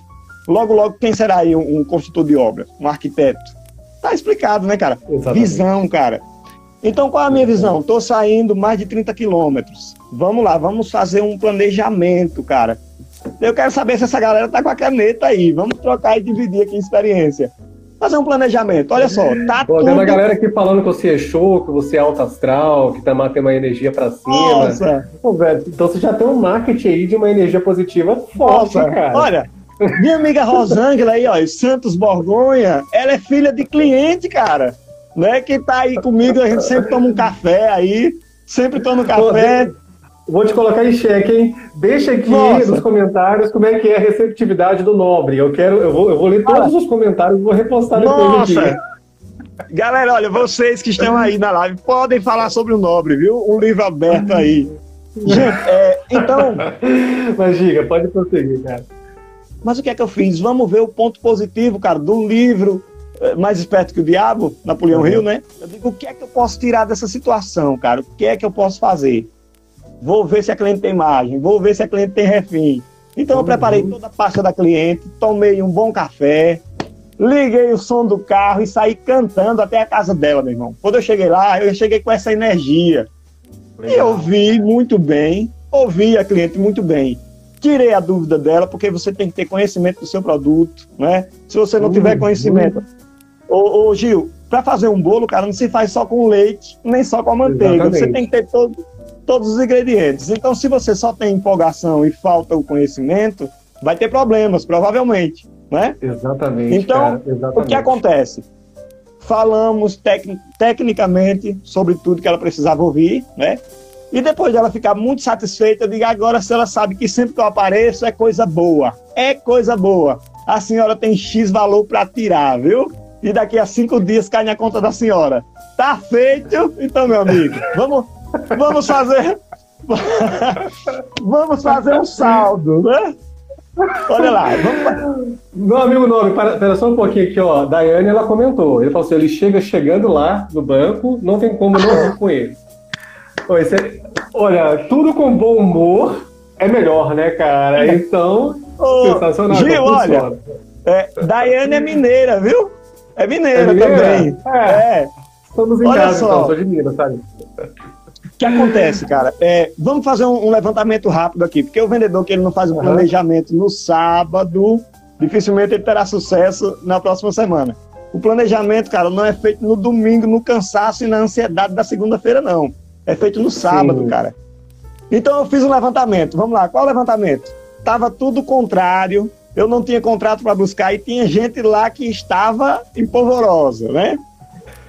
Logo, logo, quem será aí um, um construtor de obra? Um arquiteto? Tá explicado, né, cara? Exatamente. Visão, cara. Então, qual é a minha visão? Estou saindo mais de 30 quilômetros. Vamos lá, vamos fazer um planejamento, cara. Eu quero saber se essa galera tá com a caneta aí. Vamos trocar e dividir aqui a experiência. Fazer um planejamento. Olha só, tá Pô, tudo... Tem uma galera aqui falando que você é show, que você é alto astral, que também tem uma energia para cima. Nossa! Pô, velho, então você já tem um marketing aí de uma energia positiva forte, Nossa. cara. Olha, minha amiga Rosângela aí, ó, Santos Borgonha, ela é filha de cliente, cara né? Que tá aí comigo, a gente sempre toma um café aí, sempre toma um café. Vou te colocar em xeque, hein? Deixa aqui Nossa. nos comentários como é que é a receptividade do Nobre. Eu quero, eu vou, eu vou ler todos os comentários e vou repostar depois Nossa. aqui. Galera, olha, vocês que estão aí na live podem falar sobre o Nobre, viu? Um livro aberto aí. É, então. Mas diga, pode prosseguir, cara. Mas o que é que eu fiz? Vamos ver o ponto positivo, cara, do livro eh, mais esperto que o diabo, Napoleão uhum. Hill, né? Eu digo, o que é que eu posso tirar dessa situação, cara? O que é que eu posso fazer? Vou ver se a cliente tem margem, vou ver se a cliente tem refim. Então eu preparei uhum. toda a pasta da cliente, tomei um bom café, liguei o som do carro e saí cantando até a casa dela, meu irmão. Quando eu cheguei lá, eu cheguei com essa energia. Legal. E ouvi muito bem, ouvi a cliente muito bem. Tirei a dúvida dela, porque você tem que ter conhecimento do seu produto, né? Se você não uhum. tiver conhecimento, Ô, ô Gil, para fazer um bolo, cara, não se faz só com leite, nem só com a manteiga. Exatamente. Você tem que ter todo, todos os ingredientes. Então, se você só tem empolgação e falta o conhecimento, vai ter problemas, provavelmente. Né? Exatamente. Então, cara, exatamente. o que acontece? Falamos tec tecnicamente sobre tudo que ela precisava ouvir, né? E depois dela ficar muito satisfeita, eu digo agora se ela sabe que sempre que eu apareço é coisa boa. É coisa boa. A senhora tem X valor para tirar, viu? e daqui a cinco dias cai na conta da senhora. Tá feito? Então, meu amigo, vamos, vamos fazer. vamos fazer um saldo, né? Olha lá. Vamos... Meu amigo Nobre, espera só um pouquinho aqui, ó. Daiane, ela comentou. Ele falou assim: ele chega chegando lá no banco, não tem como não rir com ele. Olha, tudo com bom humor é melhor, né, cara? Então, Ô, sensacional. Gil, olha, é, Daiane é mineira, viu? É mineira, é mineira? também. É. é. Estamos em Olha casa, só. então, sou de Minas, sabe? O que acontece, cara? É, vamos fazer um, um, levantamento rápido aqui, porque o vendedor que ele não faz o um planejamento no sábado, dificilmente ele terá sucesso na próxima semana. O planejamento, cara, não é feito no domingo, no cansaço e na ansiedade da segunda-feira, não. É feito no sábado, Sim. cara. Então eu fiz um levantamento. Vamos lá, qual o levantamento? Tava tudo contrário eu não tinha contrato para buscar e tinha gente lá que estava empolvorosa, né?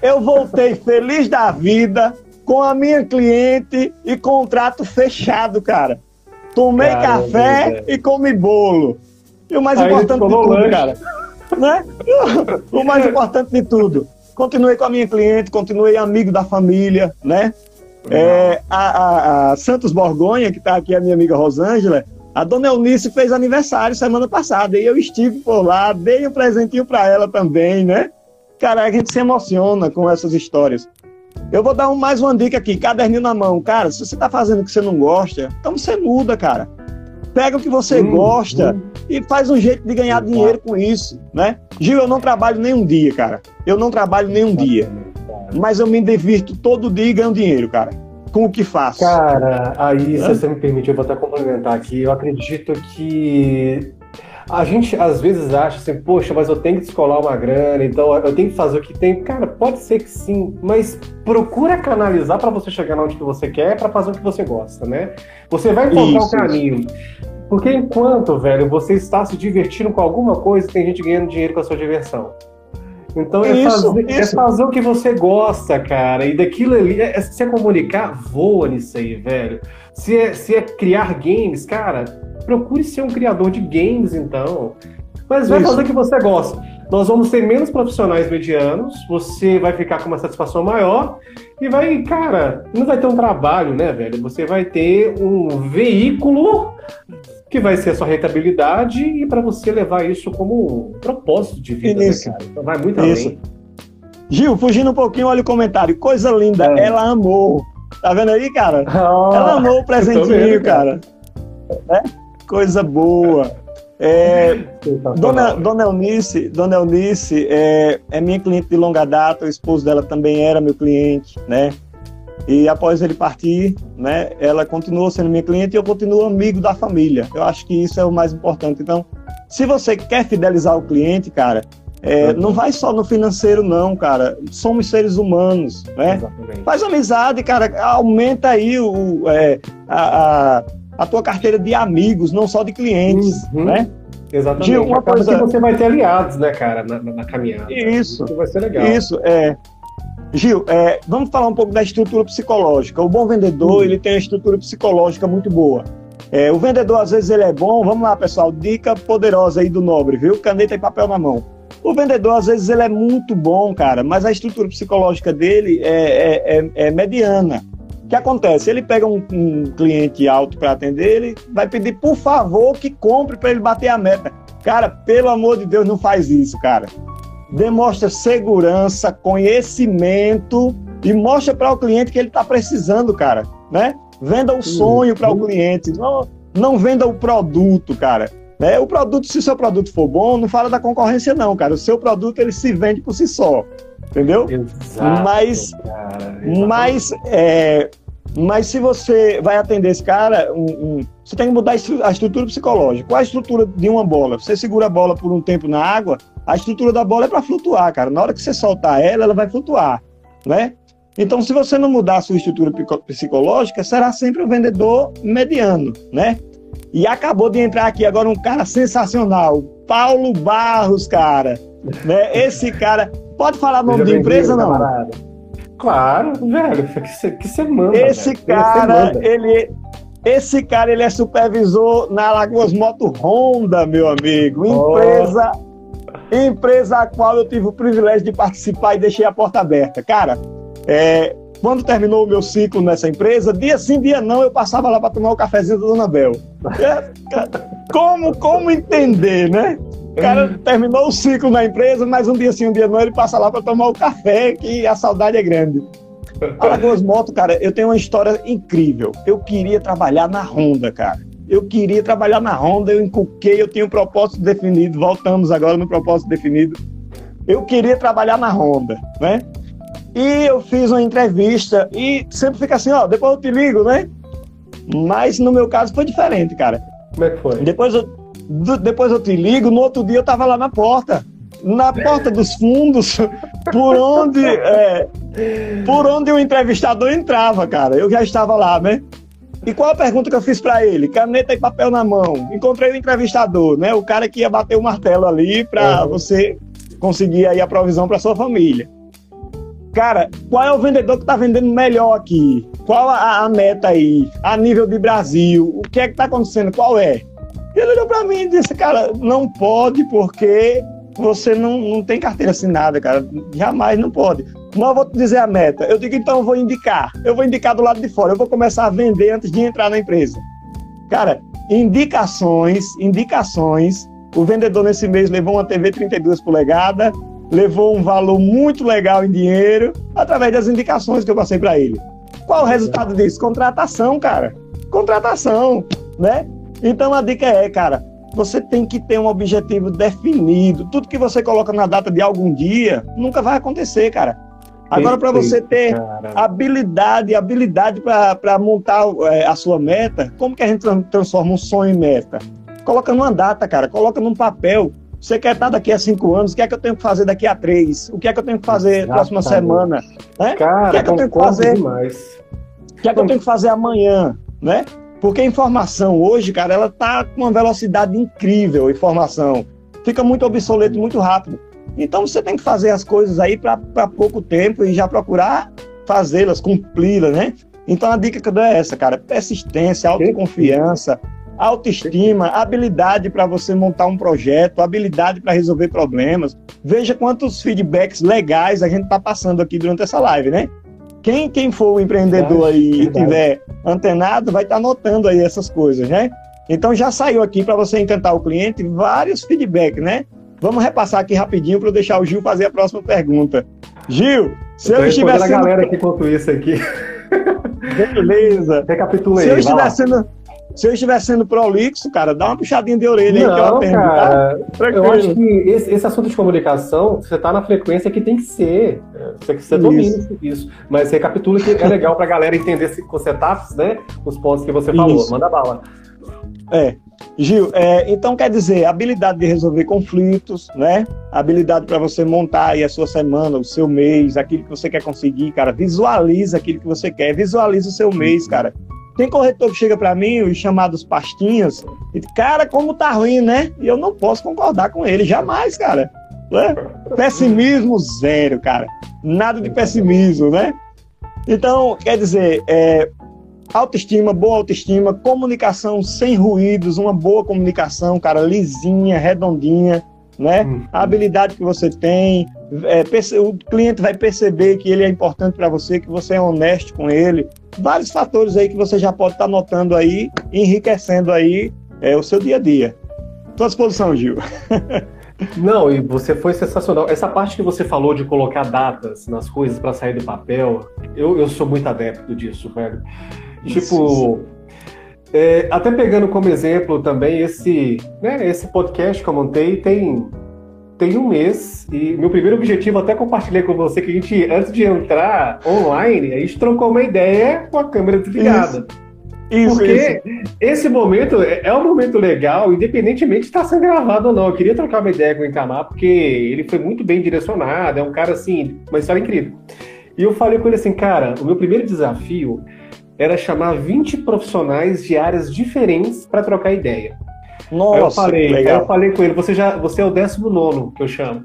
Eu voltei feliz da vida com a minha cliente e contrato fechado, cara. Tomei cara, café e comi bolo. E o mais Aí importante de tudo, lanche. cara, né? o mais importante de tudo, continuei com a minha cliente, continuei amigo da família, né? É, a, a, a, Santos Borgonha, que está aqui, a minha amiga Rosângela, A dona Eunice fez aniversário semana passada e eu estive por lá, dei um presentinho para ela também, né? Cara, a gente se emociona com essas histórias. Eu vou dar um, mais uma dica aqui, caderninho na mão. Cara, se você tá fazendo o que você não gosta, então você muda, cara. Pega o que você hum, gosta hum. e faz um jeito de ganhar dinheiro com isso, né? Gil, eu não trabalho nem um dia, cara. Eu não trabalho nem um dia. Mas eu me divirto todo dia e ganho dinheiro, cara. Com o que faço. Cara, aí, se você me permite, eu vou até complementar aqui. Eu acredito que a gente às vezes acha assim, poxa, mas eu tenho que descolar uma grana, então eu tenho que fazer o que tem. Cara, pode ser que sim, mas procura canalizar para você chegar onde que você quer, para fazer o que você gosta, né? Você vai encontrar o caminho. Porque enquanto, velho, você está se divertindo com alguma coisa, tem gente ganhando dinheiro com a sua diversão. Então é, isso, fazer, é isso. é fazer o que você gosta, cara. E daquilo ali, é, se é comunicar, voa nisso aí, velho. Se é, se é criar games, cara, procure ser um criador de games, então. Mas vai Isso. fazer o que você gosta. Nós vamos ter menos profissionais medianos, você vai ficar com uma satisfação maior e vai, cara, não vai ter um trabalho, né, velho? Você vai ter um veículo que vai ser a sua rentabilidade e para você levar isso como um propósito de vida, né, cara? Então vai muito isso. além. Gil, fugindo um pouquinho, olha o comentário. Coisa linda, é. ela amou. Tá vendo aí, cara? Oh, ela amou o presentinho, vendo, cara. cara. É? Coisa boa. É, dona, dona Eunice, Dona Eunice é, é minha cliente de longa data, o esposo dela também era meu cliente, né? E após ele partir, né, ela continuou sendo minha cliente e eu continuo amigo da família. Eu acho que isso é o mais importante. Então, se você quer fidelizar o cliente, cara, é, não vai só no financeiro, não, cara. Somos seres humanos, né? Exatamente. Faz amizade, cara. Aumenta aí o, é, a, a a tua carteira de amigos, não só de clientes, uhum. né? Exatamente. Gil, uma coisa que você vai ter aliados, né, cara, na, na caminhada. Isso. Isso vai ser legal. Isso, é. Gil, é, vamos falar um pouco da estrutura psicológica. O bom vendedor, uhum. ele tem uma estrutura psicológica muito boa. É, o vendedor, às vezes, ele é bom. Vamos lá, pessoal, dica poderosa aí do nobre, viu? Caneta e papel na mão. O vendedor, às vezes, ele é muito bom, cara, mas a estrutura psicológica dele é, é, é, é mediana. O que acontece? Ele pega um, um cliente alto para atender, ele vai pedir, por favor, que compre para ele bater a meta. Cara, pelo amor de Deus, não faz isso, cara. Demonstra segurança, conhecimento e mostra para o cliente que ele está precisando, cara, né? Venda o sonho para o cliente, não, não venda o produto, cara. Né? O produto, se o seu produto for bom, não fala da concorrência não, cara. O seu produto ele se vende por si só entendeu? Exato, mas, cara, mas, é, mas se você vai atender esse cara, um, um, você tem que mudar a estrutura psicológica. Qual a estrutura de uma bola? Você segura a bola por um tempo na água, a estrutura da bola é para flutuar, cara. Na hora que você soltar ela, ela vai flutuar, né? Então, se você não mudar a sua estrutura psicológica, será sempre um vendedor mediano, né? E acabou de entrar aqui agora um cara sensacional, Paulo Barros, cara. Né? Esse cara, Pode falar o nome da empresa, não? Camarada. Claro, velho, que, que semana. Esse velho. cara, ele, esse cara, ele é supervisor na Lagoas Moto Honda, meu amigo. Empresa, oh. empresa a qual eu tive o privilégio de participar e deixei a porta aberta. Cara, é, quando terminou o meu ciclo nessa empresa, dia sim, dia não, eu passava lá para tomar o cafezinho da Dona Bel. É, como, como entender, né? O cara terminou o ciclo na empresa, mas um dia sim, um dia não, ele passa lá para tomar o café, que a saudade é grande. Alagoas Moto, cara, eu tenho uma história incrível. Eu queria trabalhar na Honda, cara. Eu queria trabalhar na Honda, eu encuquei, eu tinha um propósito definido. Voltamos agora no propósito definido. Eu queria trabalhar na Honda, né? E eu fiz uma entrevista e sempre fica assim, ó, depois eu te ligo, né? Mas no meu caso foi diferente, cara. Como é que foi? Depois eu, depois eu te ligo, no outro dia eu tava lá na porta. Na porta dos fundos, por onde é, por onde o entrevistador entrava, cara. Eu já estava lá, né? E qual a pergunta que eu fiz para ele? Caneta e papel na mão. Encontrei o entrevistador, né? O cara que ia bater o martelo ali para uhum. você conseguir aí a provisão para sua família. Cara, qual é o vendedor que está vendendo melhor aqui? Qual a, a, meta aí? A nível de Brasil? O que é que está acontecendo? Qual é? Ele olhou para mim e disse, cara, não pode porque você não, não tem carteira assinada, cara. Jamais não pode. Mas eu vou te dizer a meta. Eu digo, então eu vou indicar. Eu vou indicar do lado de fora. Eu vou começar a vender antes de entrar na empresa. Cara, indicações, indicações. O vendedor nesse mês levou uma TV 32 polegadas, levou um valor muito legal em dinheiro através das indicações que eu passei para ele. Qual o resultado disso? Contratação, cara. Contratação, né? Então a dica é, cara, você tem que ter um objetivo definido. Tudo que você coloca na data de algum dia nunca vai acontecer, cara. Agora, para você ter cara. habilidade, habilidade para montar é, a sua meta, como que a gente transforma um sonho em meta? Coloca numa data, cara, coloca num papel. Você quer estar daqui a cinco anos, o que é que eu tenho que fazer daqui a três? O que é que eu tenho que fazer na próxima semana? Né? Cara, o que é que eu tenho que fazer? Demais. O que é que eu tenho que fazer amanhã? Né? Porque a informação hoje, cara, ela tá com uma velocidade incrível, a informação. Fica muito obsoleto muito rápido. Então você tem que fazer as coisas aí para pouco tempo e já procurar fazê-las, cumpri-las, né? Então a dica que eu dou é essa, cara: persistência, autoconfiança, autoestima, habilidade para você montar um projeto, habilidade para resolver problemas. Veja quantos feedbacks legais a gente está passando aqui durante essa live, né? Quem, quem for o empreendedor aí e tiver antenado, vai estar tá notando aí essas coisas, né? Então já saiu aqui para você encantar o cliente vários feedbacks, né? Vamos repassar aqui rapidinho para deixar o Gil fazer a próxima pergunta. Gil, se eu, eu estiver sendo... a galera que contou isso aqui. Beleza. Recapitula aí. Se eu estiver sendo se eu estiver sendo prolixo, cara, dá uma puxadinha de orelha Não, aí que eu atendo, cara, tá? Eu acho que esse, esse, assunto de comunicação, você tá na frequência que tem que ser. Você, você domina isso. isso. Mas recapitula que é legal pra galera entender esse, com setups, né? Os pontos que você falou. Isso. Manda bala. É. Gil, é, então quer dizer, habilidade de resolver conflitos, né? Habilidade para você montar aí a sua semana, o seu mês, aquilo que você quer conseguir, cara. Visualiza aquilo que você quer, visualiza o seu mês, cara. Tem corretor que chega para mim, os chamados pastinhas, e cara, como tá ruim, né? E eu não posso concordar com ele, jamais, cara. Né? Pessimismo zero, cara. Nada de pessimismo, né? Então, quer dizer, é, autoestima, boa autoestima, comunicação sem ruídos, uma boa comunicação, cara, lisinha, redondinha, né? Hum. A habilidade que você tem, é, o cliente vai perceber que ele é importante para você, que você é honesto com ele. Vários fatores aí que você já pode estar tá notando aí, enriquecendo aí é, o seu dia a dia. Estou à disposição, Gil. Não, e você foi sensacional. Essa parte que você falou de colocar datas nas coisas para sair do papel, eu, eu sou muito adepto disso, velho. Tipo. É, até pegando como exemplo também esse, né, esse podcast que eu montei tem tem um mês e meu primeiro objetivo até compartilhei com você que a gente antes de entrar online a gente trocou uma ideia com a câmera desligada. Isso. Isso, Porque isso. esse momento é, é um momento legal, independentemente de estar sendo gravado ou não. Eu queria trocar uma ideia com o Encamar, porque ele foi muito bem direcionado, é um cara assim, uma história incrível. E eu falei com ele assim, cara, o meu primeiro desafio era chamar 20 profissionais de áreas diferentes para trocar ideia. Nossa, aí eu falei, aí eu falei com ele, você já, você é o 19 que eu chamo.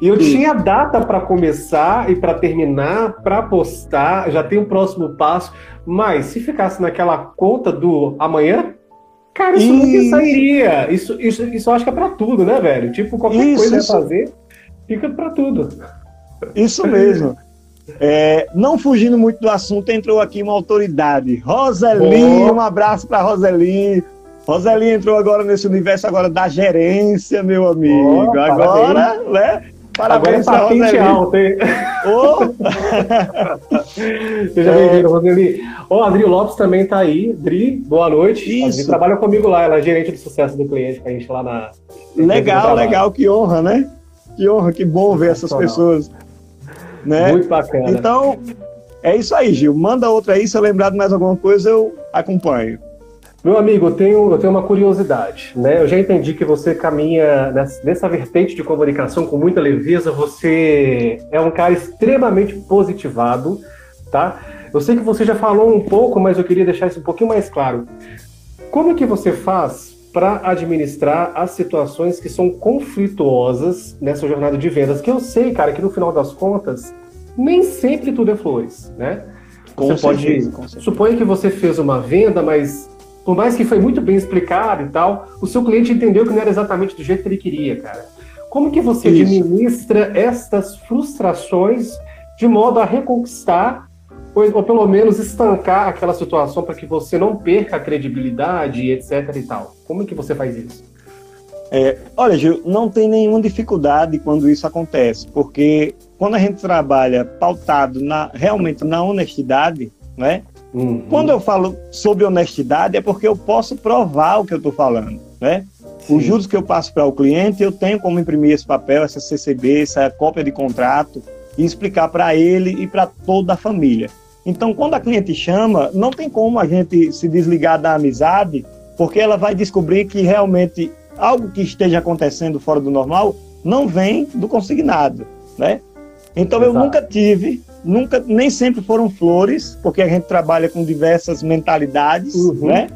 E eu Sim. tinha data para começar e para terminar, para postar, já tem o próximo passo, mas se ficasse naquela conta do amanhã, cara, isso, isso. nunca sairia. Isso, isso, isso eu acho que é para tudo, né, velho? Tipo, qualquer isso, coisa isso. a fazer, fica para tudo. Isso mesmo. É, não fugindo muito do assunto, entrou aqui uma autoridade. Roseli, oh. um abraço para Roseli. Roseli entrou agora nesse universo agora da gerência, meu amigo. Oh, agora, né? Parabéns agora é alta, hein? Oh. Seja é... bem-vindo, Roseli. Ó, oh, Adri Lopes também está aí. Dri, boa noite. Isso. Adri trabalha comigo lá, ela é gerente de sucesso do cliente, com a gente lá na. Legal, legal, que honra, né? Que honra, que bom ver essas pessoas. Né? Muito bacana. Então, é isso aí, Gil. Manda outra aí, se eu lembrar de mais alguma coisa, eu acompanho. Meu amigo, eu tenho, eu tenho uma curiosidade, né? Eu já entendi que você caminha nessa, nessa vertente de comunicação com muita leveza, você é um cara extremamente positivado, tá? Eu sei que você já falou um pouco, mas eu queria deixar isso um pouquinho mais claro. Como que você faz para administrar as situações que são conflituosas nessa jornada de vendas. Que eu sei, cara, que no final das contas, nem sempre tudo é flores, né? Com você certeza, pode. Suponha que você fez uma venda, mas por mais que foi muito bem explicado e tal, o seu cliente entendeu que não era exatamente do jeito que ele queria, cara. Como que você Isso. administra estas frustrações de modo a reconquistar ou pelo menos estancar aquela situação para que você não perca a credibilidade, etc e tal. Como é que você faz isso? É, olha, Gil, não tem nenhuma dificuldade quando isso acontece, porque quando a gente trabalha pautado na, realmente na honestidade, né? Uhum. Quando eu falo sobre honestidade é porque eu posso provar o que eu estou falando, né? Sim. Os juros que eu passo para o cliente, eu tenho como imprimir esse papel, essa CCB, essa cópia de contrato e explicar para ele e para toda a família. Então, quando a cliente chama, não tem como a gente se desligar da amizade, porque ela vai descobrir que realmente algo que esteja acontecendo fora do normal não vem do consignado, né? Então Exato. eu nunca tive, nunca, nem sempre foram flores, porque a gente trabalha com diversas mentalidades, uhum. né?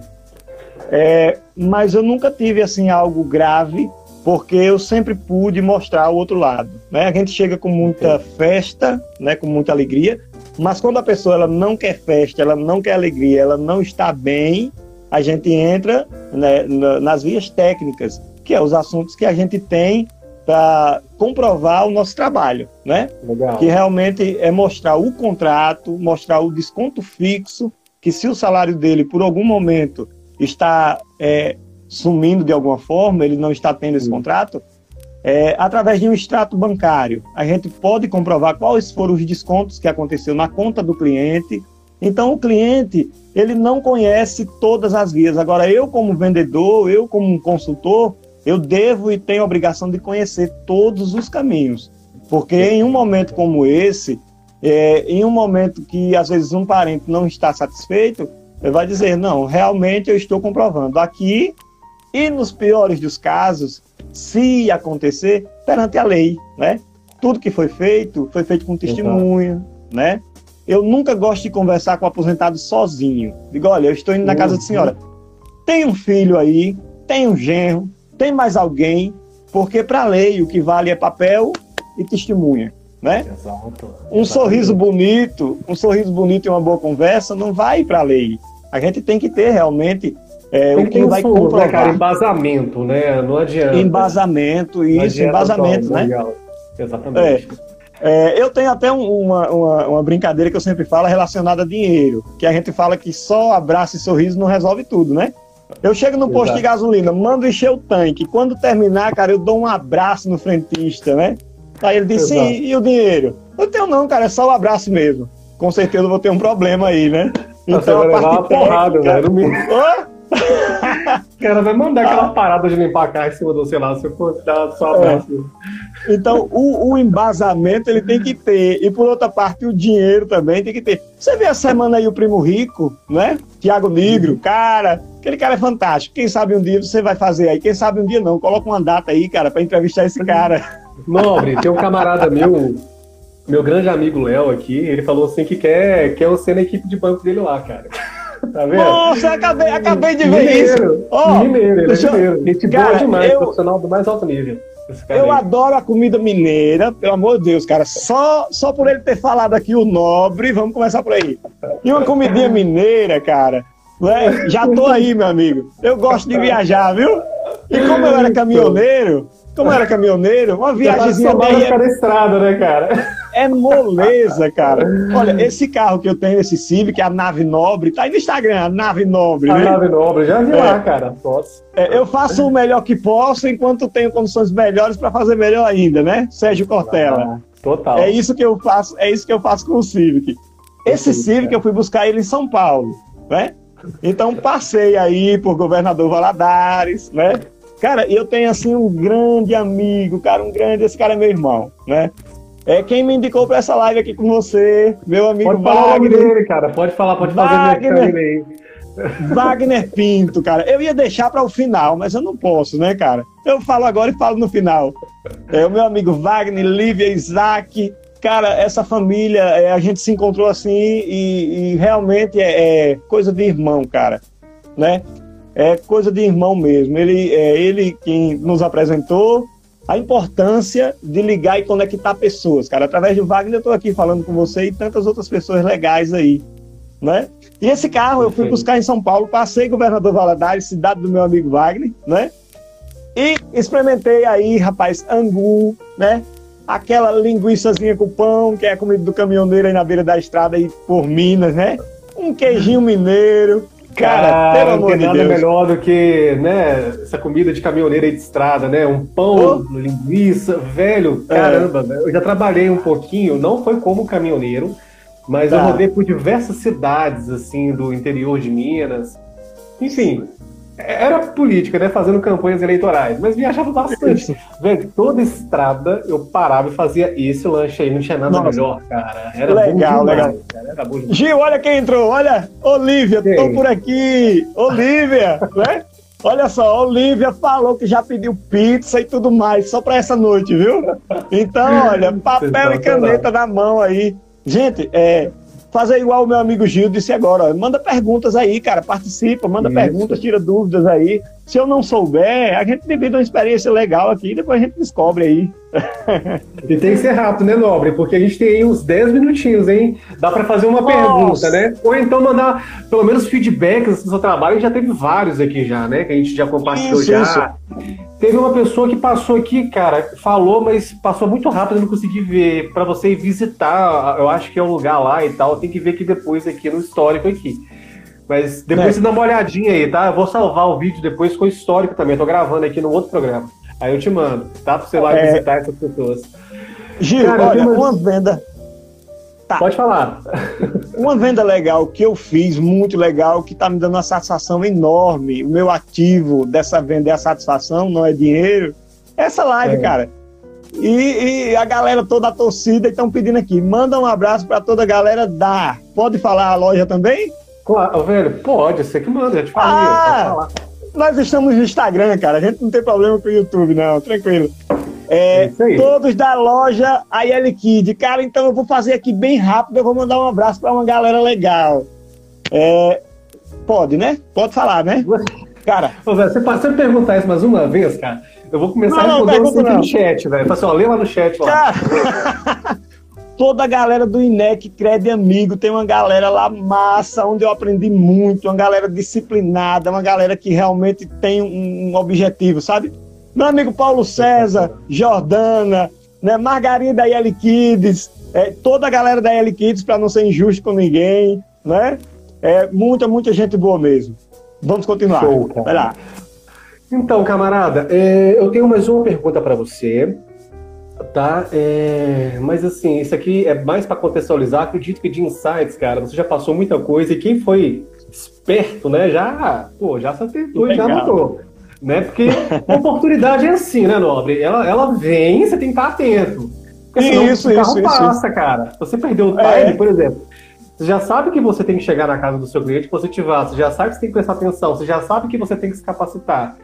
É, mas eu nunca tive assim algo grave, porque eu sempre pude mostrar o outro lado, né? A gente chega com muita festa, né? Com muita alegria, mas quando a pessoa ela não quer festa, ela não quer alegria, ela não está bem, a gente entra né, nas vias técnicas, que é os assuntos que a gente tem para comprovar o nosso trabalho, né? Legal. Que realmente é mostrar o contrato, mostrar o desconto fixo, que se o salário dele por algum momento está é, sumindo de alguma forma, ele não está tendo esse contrato, é, através de um extrato bancário, a gente pode comprovar quais foram os descontos que aconteceu na conta do cliente, então o cliente ele não conhece todas as vias. Agora eu como vendedor, eu como consultor, eu devo e tenho a obrigação de conhecer todos os caminhos, porque em um momento como esse, é, em um momento que às vezes um parente não está satisfeito, ele vai dizer não, realmente eu estou comprovando. Aqui e nos piores dos casos, se acontecer, perante a lei, né? Tudo que foi feito foi feito com testemunho, Exato. né? Eu nunca gosto de conversar com o aposentado sozinho. Digo, olha, eu estou indo na casa uhum. da senhora. Tem um filho aí, tem um genro, tem mais alguém, porque para a lei o que vale é papel e testemunha, né? Exato. Um sorriso bonito, um sorriso bonito e uma boa conversa não vai para a lei. A gente tem que ter realmente é, o que, vai né, comprovar. Né, cara, embasamento, né? Não adianta. Embasamento, isso, embasamento, né? Exatamente. É. É, eu tenho até uma, uma, uma, brincadeira que eu sempre falo relacionada a dinheiro, que a gente fala que só abraço e sorriso não resolve tudo, né? Eu chego no posto Exato. de gasolina, mando encher o tanque. Quando terminar, cara, eu dou um abraço no frentista, né? Aí ele diz, sim, e o dinheiro? Eu tenho não, cara, é só o um abraço mesmo. Com certeza eu vou ter um problema aí, né? Então, Você vai levar uma porrada, velho. o cara vai mandar aquela parada de limpar a caixa em cima do, sei lá, se eu for dar só abraço. É. Então, o, o, embasamento ele tem que ter. E por outra parte, o dinheiro também tem que ter. Você vê a semana aí o Primo Rico, né? Tiago Negro, cara, aquele cara é fantástico. Quem sabe um dia você vai fazer aí, quem sabe um dia não. Coloca uma data aí, cara, para entrevistar esse cara. Nobre, tem um camarada meu, meu grande amigo Léo aqui, ele falou assim que quer, quer ser na equipe de banco dele lá, cara. Tá vendo? Nossa, acabei, acabei de ver mineiro, isso. Oh, mineiro, ele é mineiro. Gente cara, boa demais, eu, profissional do mais alto nível. Eu aí. adoro a comida mineira, pelo amor de Deus, cara. Só, só por ele ter falado aqui o nobre, vamos começar por aí. E uma comidinha mineira, cara. Né? Já tô aí, meu amigo. Eu gosto de viajar, viu? E como eu era caminhoneiro, como eu era caminhoneiro, uma viagemzinha bem... É... estrada, né, cara? É moleza, cara. Olha, esse carro que eu tenho, esse Civic, a nave nobre, tá aí no Instagram, a nave nobre, a né? nave nobre, já vi é. lá, cara. É, eu faço o melhor que posso enquanto tenho condições melhores para fazer melhor ainda, né? Sérgio Cortella. Ah, total. É isso que eu faço, é isso que eu faço com o Civic. Esse Civic eu fui buscar ele em São Paulo, né? Então passei aí por governador Valadares, né? Cara, eu tenho assim um grande amigo, cara, um grande, esse cara é meu irmão, né? É quem me indicou para essa live aqui com você, meu amigo pode Wagner. Falar dele, cara, pode falar, pode Wagner, fazer aí. Wagner Pinto, cara. Eu ia deixar para o final, mas eu não posso, né, cara? Eu falo agora e falo no final. É o meu amigo Wagner, Lívia, Isaac, cara, essa família, é, a gente se encontrou assim e, e realmente é, é, coisa de irmão, cara, né? É coisa de irmão mesmo. Ele, é ele quem nos apresentou a importância de ligar e conectar pessoas, cara. Através do Wagner eu estou aqui falando com você e tantas outras pessoas legais aí, né? E esse carro eu fui buscar em São Paulo, passei governador Valadares, cidade do meu amigo Wagner, né? E experimentei aí, rapaz, angu, né? aquela linguiçazinha com pão, que é a comida do caminhoneiro aí na beira da estrada aí por Minas, né? Um queijinho mineiro. Cara, Cara pelo amor não tem de nada Deus. melhor do que, né, essa comida de caminhoneiro aí de estrada, né? Um pão, linguiça, velho, É. caramba, velho. eu já trabalhei um pouquinho, não foi como caminhoneiro, mas eu Tá. rodei por diversas cidades, assim, do interior de Minas. Enfim, era política, né? Fazendo campanhas eleitorais, mas viajava bastante. Velho, toda estrada eu parava e fazia esse lanche aí, não tinha nada Nossa. melhor, cara. Era Legal, demais, legal. cara. Era bom demais. Gil, olha quem entrou, olha, Olivia, tô por aqui, Olivia, né? Olha só, Olivia falou que já pediu pizza e tudo mais, só pra essa noite, viu? Então, olha, papel e caneta na mão aí. Gente, é, fazer igual o meu amigo Gil disse agora, ó, manda perguntas aí, cara, participa, manda Isso. perguntas, tira dúvidas aí. Se eu não souber, a gente divide uma experiência legal aqui e depois a gente descobre aí. E tem que ser rápido, né, Nobre? Porque a gente tem aí uns 10 minutinhos, hein? Dá pra fazer uma Nossa. pergunta, né? Ou então mandar pelo menos feedbacks do seu trabalho. Já teve vários aqui já, né? Que a gente já compartilhou Isso, já. isso. Teve uma pessoa que passou aqui, cara, falou, mas passou muito rápido, eu não consegui ver. Pra você ir visitar, eu acho que é um lugar lá e tal. Tem que ver aqui depois, aqui no histórico aqui. Mas depois É. você dá uma olhadinha aí, tá? Eu vou salvar o vídeo depois com o histórico também. Eu tô gravando aqui no outro programa. Aí eu te mando, tá? Pra você lá É. visitar essas pessoas. Gil, Cara, olha, uma venda Tá. Pode falar. Uma venda legal que eu fiz, muito legal, que está me dando uma satisfação enorme. O meu ativo dessa venda é a satisfação, não é dinheiro. Essa live, É. cara. E, e a galera toda a torcida estão pedindo aqui. Manda um abraço para toda a galera da. Pode falar a loja também? Claro, velho, pode, você que manda, já te falei. Ah! Nós estamos no Instagram, cara. A gente não tem problema com o YouTube, não. Tranquilo. É, É todos da loja AL Kid. Cara, então eu vou fazer aqui bem rápido. Eu vou mandar um abraço para uma galera legal. É, pode, né? Pode falar, né? Cara, Ô, você me perguntar isso mais uma vez, cara, eu vou começar Não, a não, responder pergunta você aqui não. no chat, velho. Fala assim, ó, lê lá no chat lá. Cara, toda a galera do INEC Cred Amigo, tem uma galera lá massa, onde eu aprendi muito, uma galera disciplinada, uma galera que realmente tem um, um objetivo, sabe? Meu amigo Paulo César, Jordana, né, Margarida da IL Kids, é, toda a galera da IL Kids, para não ser injusto com ninguém, né? É, muita, muita gente boa mesmo. Vamos continuar. Show. Vai lá. Então, camarada, é, eu tenho mais uma pergunta pra você, tá? É, mas assim, isso aqui é mais pra contextualizar. Acredito que de insights, cara, você já passou muita coisa e quem foi esperto, né? Já, pô, já se atentou e já mudou. Né? Porque oportunidade é assim, né, Nobre? Ela, ela vem, você tem que estar atento. Porque senão Isso, o carro isso, isso, passa, cara. Se você perdeu o time, É. por exemplo, você já sabe que você tem que chegar na casa do seu cliente positivar, você já sabe que você tem que prestar atenção, você já sabe que você tem que se capacitar.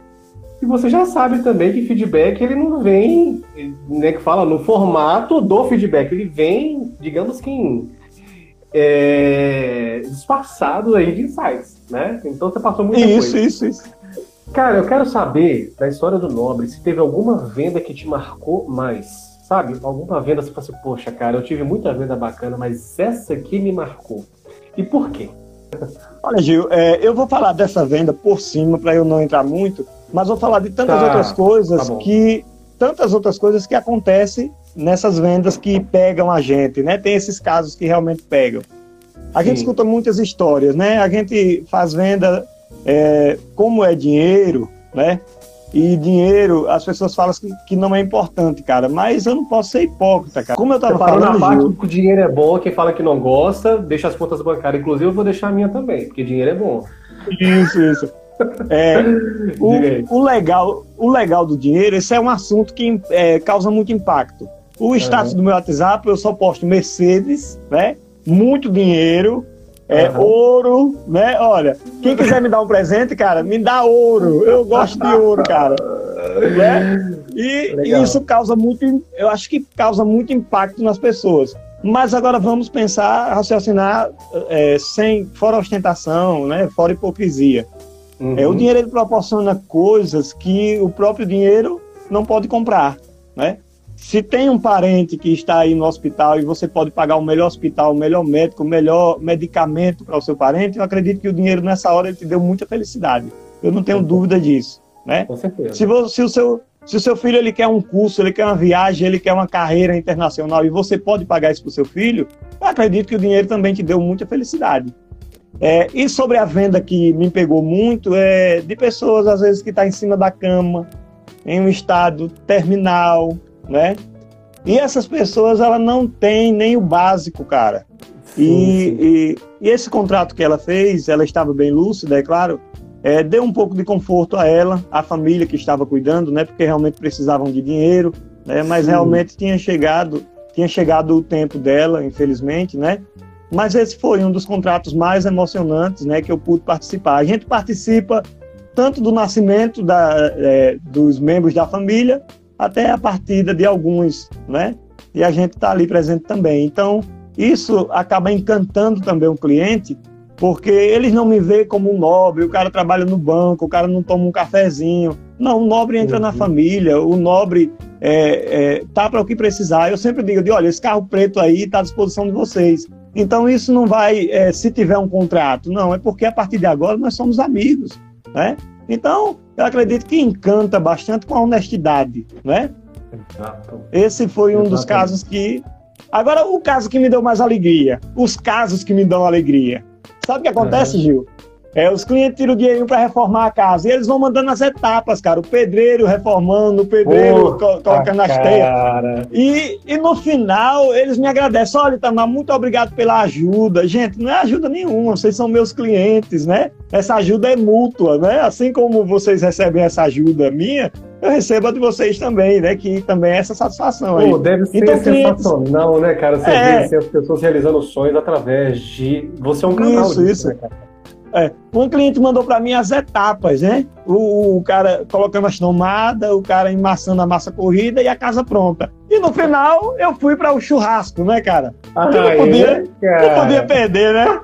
E você já sabe também que feedback ele não vem, né, que fala no formato do feedback, ele vem, digamos que em, é, disfarçado aí de insights, né? Então você passou muita Isso, coisa. isso, isso. Cara, eu quero saber da história do Nobre se teve alguma venda que te marcou mais, sabe? Alguma venda você assim, poxa, cara, eu tive muita venda bacana, mas essa aqui me marcou. E por quê? Olha, Gil, é, eu vou falar dessa venda por cima para eu não entrar muito, mas vou falar de tantas Tá, outras coisas tá que tantas outras coisas que acontecem nessas vendas que pegam a gente, né? Tem esses casos que realmente pegam. A gente Sim. escuta muitas histórias, né? A gente faz venda é, como é dinheiro, né? E dinheiro, as pessoas falam que, que não é importante, cara. Mas eu não posso ser hipócrita, cara. Como eu tava parou na falando, parte Gil, que o dinheiro é bom, quem fala que não gosta, deixa as contas bancárias. Inclusive, eu vou deixar a minha também, porque dinheiro é bom. Isso, isso. É, o, o legal, o legal do dinheiro, esse é um assunto que é, causa muito impacto. O status do meu WhatsApp, eu só posto Mercedes, né? Muito dinheiro, é, Aham. ouro, né? Olha, quem quiser me dar um presente, cara, me dá ouro. Eu gosto de ouro, cara. Né? E Legal. isso causa muito, eu acho que causa muito impacto nas pessoas. Mas agora vamos pensar, raciocinar é, sem, fora ostentação, né? Fora hipocrisia. Uhum. É, o dinheiro ele proporciona coisas que o próprio dinheiro não pode comprar, né? Se tem um parente que está aí no hospital e você pode pagar o melhor hospital, o melhor médico, o melhor medicamento para o seu parente, eu acredito que o dinheiro nessa hora ele te deu muita felicidade. Eu não tenho dúvida disso, né? Com certeza. Se, vo- se o seu Se o seu filho ele quer um curso, ele quer uma viagem, ele quer uma carreira internacional e você pode pagar isso para o seu filho, eu acredito que o dinheiro também te deu muita felicidade. É, e sobre a venda que me pegou muito, é de pessoas, às vezes, que estão tá em cima da cama, em um estado terminal, né? E essas pessoas, ela não tem nem o básico, cara. Sim, e, sim. E, e, esse contrato que ela fez, ela estava bem lúcida, é claro, é, deu um pouco de conforto a ela, a família que estava cuidando, né? Porque realmente precisavam de dinheiro, né? Mas sim. realmente tinha chegado, tinha chegado o tempo dela, infelizmente, né? Mas esse foi um dos contratos mais emocionantes, né? Que eu pude participar. A gente participa tanto do nascimento da, é, dos membros da família até a partida de alguns, né? E a gente está ali presente também. Então, isso acaba encantando também o cliente, porque eles não me veem como um nobre, o cara trabalha no banco, o cara não toma um cafezinho. Não, o nobre entra uhum. na família, o nobre é, é, tá para o que precisar. Eu sempre digo, de, olha, esse carro preto aí está à disposição de vocês. Então isso não vai, é, se tiver um contrato, não, é porque a partir de agora nós somos amigos, né? Então, eu acredito que encanta bastante com a honestidade, né? Exato. Esse foi um dos casos que. Agora, o caso que me deu mais alegria. Os casos que me dão alegria. Sabe o que acontece, uhum. Gil? É, os clientes tiram o dinheirinho para reformar a casa. E eles vão mandando as etapas, cara. O pedreiro reformando, o pedreiro co colocando as teias. E, e no final, eles me agradecem. Olha, Itamar, muito obrigado pela ajuda. Gente, não é ajuda nenhuma. Vocês são meus clientes, né? Essa ajuda é mútua, né? Assim como vocês recebem essa ajuda minha, eu recebo a de vocês também, né? Que também é essa satisfação aí. Pô, deve ser então, sensacional, clientes... né, cara? Você é... vê as pessoas realizando sonhos através de... Você é um canal Isso, disso, isso. Né, cara? É, um cliente mandou para mim as etapas, né? O, o, cara colocando as tomadas, o cara emassando a massa corrida e a casa pronta. E no final eu fui para o churrasco, né, cara? Ah, não, podia, cara. não podia perder, né?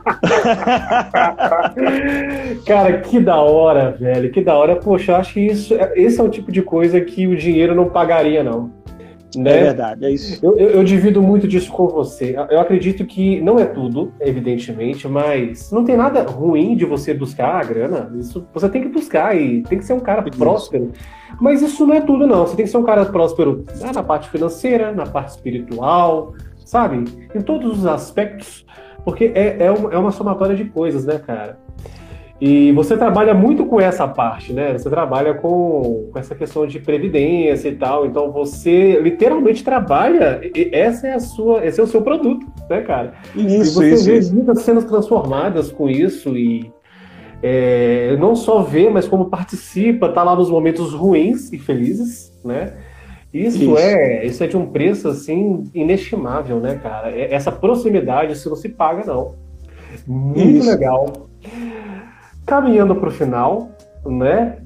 cara, que da hora, velho, que da hora. Poxa, eu acho que isso, esse é o tipo de coisa que o dinheiro não pagaria, não. Né? É verdade, é isso. Eu, eu, eu, divido muito disso com você. Eu acredito que não é tudo, evidentemente, mas não tem nada ruim de você buscar a grana. Isso você tem que buscar e tem que ser um cara isso. próspero. Mas isso não é tudo, não. Você tem que ser um cara próspero né, na parte financeira, na parte espiritual, sabe? Em todos os aspectos, porque é, é, uma, é uma somatória de coisas, né, cara? E você trabalha muito com essa parte, né? Você trabalha com, com essa questão de previdência e tal. Então você literalmente trabalha. essa é a sua, esse é o seu produto, né, cara? Isso, e você isso, vê isso. vidas sendo transformadas com isso e é, não só vê, mas como participa, tá lá nos momentos ruins e felizes, né? Isso, isso, é isso é de um preço assim inestimável, né, cara? É, essa proximidade, isso não se paga não. Muito isso. legal caminhando para o final, né?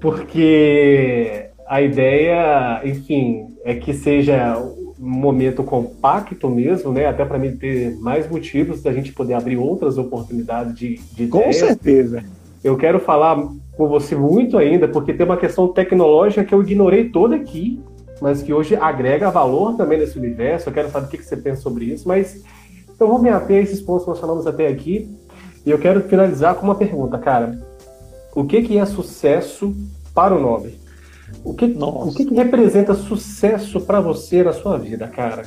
Porque a ideia, enfim, é que seja um momento compacto mesmo, né? Até para mim ter mais motivos da gente poder abrir outras oportunidades de, de Com ideias. certeza. Eu quero falar com você muito ainda, porque tem uma questão tecnológica que eu ignorei toda aqui, mas que hoje agrega valor também nesse universo. Eu quero saber o que você pensa sobre isso, mas eu vou me ater a esses pontos que nós falamos até aqui e eu quero finalizar com uma pergunta, cara. O que, que é sucesso para o nobre? O que, o que, que representa sucesso para você na sua vida, cara?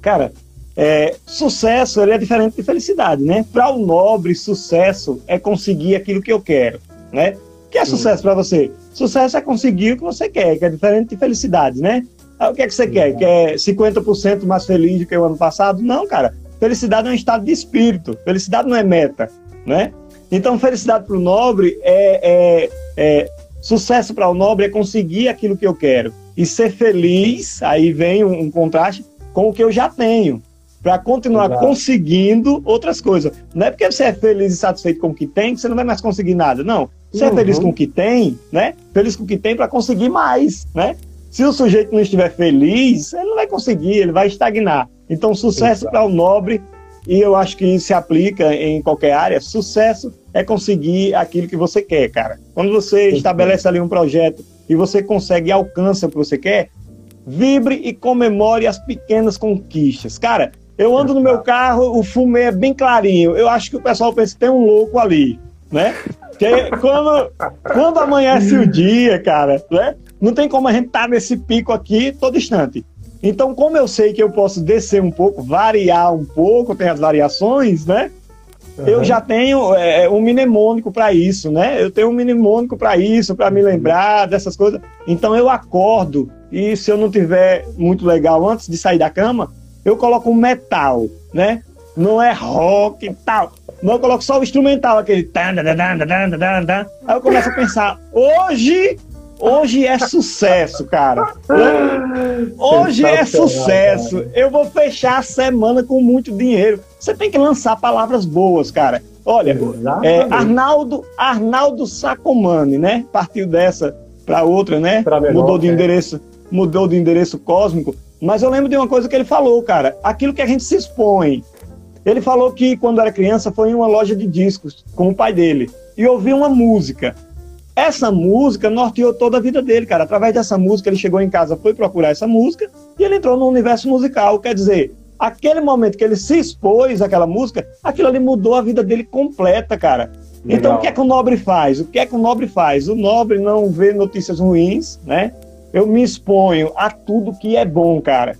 Cara, é, sucesso ele é diferente de felicidade, né? Para o nobre, sucesso é conseguir aquilo que eu quero, né? O que é sucesso para você? Sucesso é conseguir o que você quer, que é diferente de felicidade, né? Ah, o que é que você quer? Quer 50% mais feliz do que o ano passado? Não, cara. Felicidade é um estado de espírito. Felicidade não é meta né? Então, felicidade para o nobre é, é, é sucesso para o nobre é conseguir aquilo que eu quero e ser feliz. Aí vem um, um contraste com o que eu já tenho para continuar Exato. conseguindo outras coisas. Não é porque você é feliz e satisfeito com o que tem que você não vai mais conseguir nada. Não. Você uhum. é feliz com o que tem, né? Feliz com o que tem para conseguir mais, né? Se o sujeito não estiver feliz, ele não vai conseguir, ele vai estagnar. Então, sucesso para o nobre e eu acho que isso se aplica em qualquer área. Sucesso é conseguir aquilo que você quer, cara. Quando você estabelece ali um projeto e você consegue e alcança o que você quer, vibre e comemore as pequenas conquistas. Cara, eu ando no meu carro, o fumê é bem clarinho. Eu acho que o pessoal pensa que tem um louco ali, né? Que quando, quando amanhece o dia, cara, né? Não tem como a gente estar tá nesse pico aqui todo instante. Então, como eu sei que eu posso descer um pouco, variar um pouco, tem as variações, né? Uhum. Eu já tenho é, um mnemônico para isso, né? Eu tenho um mnemônico para isso, para me lembrar dessas coisas. Então eu acordo e se eu não tiver muito legal antes de sair da cama, eu coloco um metal, né? Não é rock e tal. Não, eu coloco só o instrumental, aquele. Aí eu começo a pensar, hoje Hoje é sucesso, cara. Hoje é sucesso. Eu vou fechar a semana com muito dinheiro. Você tem que lançar palavras boas, cara. Olha, é, Arnaldo, Arnaldo Sacomani, né? Partiu dessa para outra, né? Mudou de é. endereço, mudou de endereço cósmico. Mas eu lembro de uma coisa que ele falou, cara. Aquilo que a gente se expõe. Ele falou que quando era criança foi em uma loja de discos com o pai dele e ouviu uma música. Essa música norteou toda a vida dele, cara. Através dessa música, ele chegou em casa, foi procurar essa música e ele entrou no universo musical. Quer dizer, aquele momento que ele se expôs àquela música, aquilo ali mudou a vida dele completa, cara. Legal. Então, o que é que o nobre faz? O que é que o nobre faz? O nobre não vê notícias ruins, né? Eu me exponho a tudo que é bom, cara.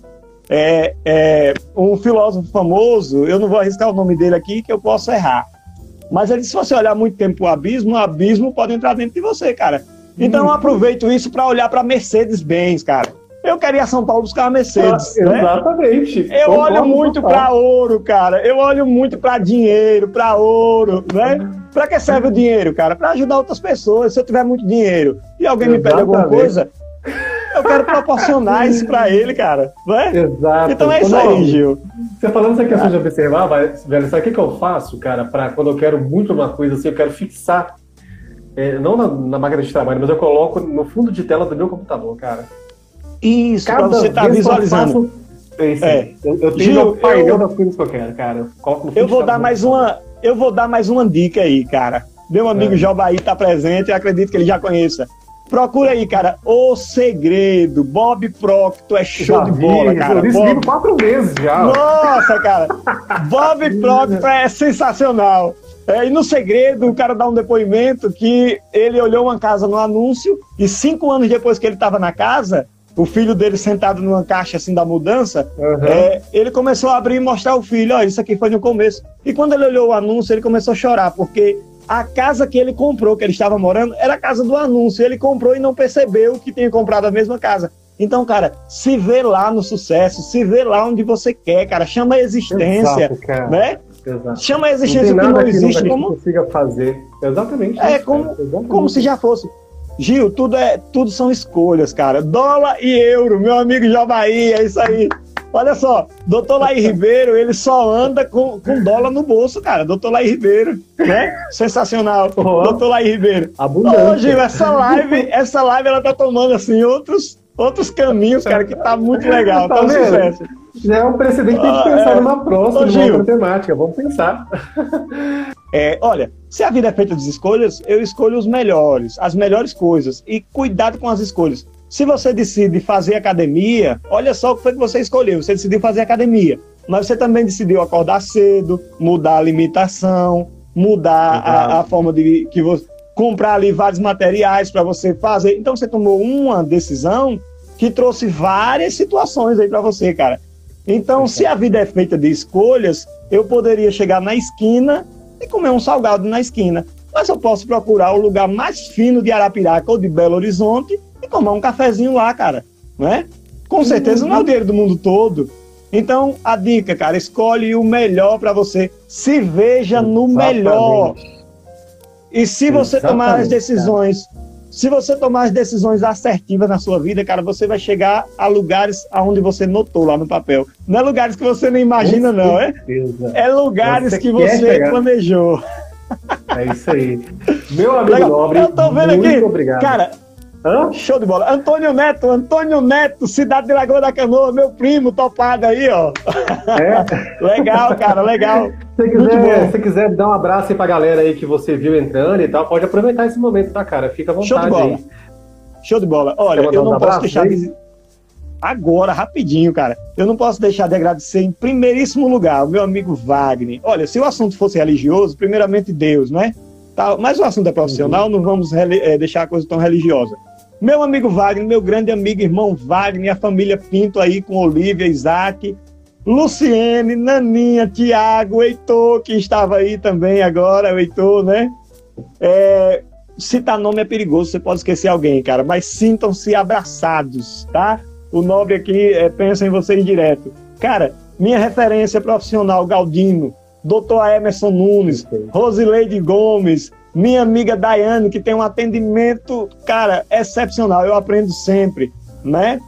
É, é, um filósofo famoso, eu não vou arriscar o nome dele aqui, que eu posso errar. Mas ele, se você olhar muito tempo o abismo, o abismo pode entrar dentro de você, cara. Então hum. eu aproveito isso para olhar para Mercedes-Benz, cara. Eu queria a São Paulo buscar uma Mercedes. Ah, né? Exatamente. Eu olho muito para ouro, cara. Eu olho muito para dinheiro, para ouro, né? Para que serve o dinheiro, cara? Para ajudar outras pessoas. Se eu tiver muito dinheiro e alguém Exatamente. me pede alguma coisa, eu quero proporcionar isso para ele, cara. Né? Exato. Então é isso aí, Gil. Você falando essa questão de observar, velho, sabe o que, que eu faço, cara, para quando eu quero muito uma coisa assim, eu quero fixar, é, não na, na, máquina de trabalho, mas eu coloco no fundo de tela do meu computador, cara. Isso, Cada você tá visualizando. Faço, é, eu, eu tenho Gil, painel eu, das coisas que eu quero, cara. Eu, eu vou dar mais uma, eu vou dar mais uma dica aí, cara. Meu amigo é. Jobaí tá presente, eu acredito que ele já conheça. Procura aí, cara. O Segredo. Bob Proctor é show já de bola, vi, cara. Eu Bob... quatro vezes já. Nossa, cara. Bob Proctor é sensacional. É, e no segredo, o cara dá um depoimento que ele olhou uma casa no anúncio e cinco anos depois que ele estava na casa, o filho dele sentado numa caixa assim da mudança, uhum. é, ele começou a abrir e mostrar o filho, ó, isso aqui foi no começo. E quando ele olhou o anúncio, ele começou a chorar, porque a casa que ele comprou, que ele estava morando, era a casa do anúncio. Ele comprou e não percebeu que tinha comprado a mesma casa. Então, cara, se vê lá no sucesso, se vê lá onde você quer, cara. Chama a existência, Exato, né? Exato. Chama a existência não que não existe. Que como consiga fazer. Exatamente. É como, Exatamente. como se já fosse. Gil, tudo, é, tudo são escolhas, cara. Dólar e euro, meu amigo Javaí, é isso aí. Olha só, doutor Laí Ribeiro, ele só anda com, com dólar no bolso, cara. Doutor Laí Ribeiro, né? Sensacional. Oh, doutor Laí Ribeiro. Hoje, essa live, essa live, ela tá tomando, assim, outros, outros caminhos, cara, que tá muito legal. Tá, tá um sucesso. Já é um precedente que a gente pensar é... numa próxima, numa outra temática. Vamos pensar. É, olha, se a vida é feita de escolhas, eu escolho os melhores, as melhores coisas. E cuidado com as escolhas. Se você decide fazer academia, olha só o que foi que você escolheu. Você decidiu fazer academia, mas você também decidiu acordar cedo, mudar a limitação, mudar a, a, forma de que você comprar ali vários materiais para você fazer. Então você tomou uma decisão que trouxe várias situações aí para você, cara. Então, se a vida é feita de escolhas, eu poderia chegar na esquina e comer um salgado na esquina. Mas eu posso procurar o lugar mais fino de Arapiraca ou de Belo Horizonte e tomar um cafezinho lá, cara, né? Com certeza não é o dinheiro do mundo todo. Então, a dica, cara, escolhe o melhor para você. Se veja no melhor. E se você Exatamente, tomar as decisões, cara. se você tomar as decisões assertivas na sua vida, cara, você vai chegar a lugares aonde você notou lá no papel. Não é lugares que você nem imagina, não, é? É lugares você que você chegar. planejou. É isso aí. Meu amigo Legal. Nobre, eu tô vendo muito aqui. Obrigado. Cara, Hã? Show de bola. Antônio Neto, Antônio Neto, cidade de Lagoa da Canoa, meu primo topado aí, ó. É? legal, cara, legal. Se quiser, se quiser dar um abraço aí pra galera aí que você viu entrando e tal, pode aproveitar esse momento, tá, cara? Fica à vontade Show de bola. aí. Show de bola. Olha, eu não posso deixar de... Agora, rapidinho, cara. Eu não posso deixar de agradecer em primeiríssimo lugar o meu amigo Wagner. Olha, se o assunto fosse religioso, primeiramente Deus, né? Tá, mas o assunto é profissional, uhum. não vamos é, deixar a coisa tão religiosa. Meu amigo Wagner, meu grande amigo irmão Wagner, a família Pinto aí com Olivia, Isaac, Luciene, Naninha, Tiago, Heitor, que estava aí também agora, o Heitor, né? É, citar nome é perigoso, você pode esquecer alguém, cara, mas sintam-se abraçados, tá? O nobre aqui é, pensa em vocês direto. Cara, minha referência profissional, Galdino, doutor Emerson Nunes, Rosileide Gomes, minha amiga Daiane, que tem um atendimento, cara, excepcional, eu aprendo sempre, né?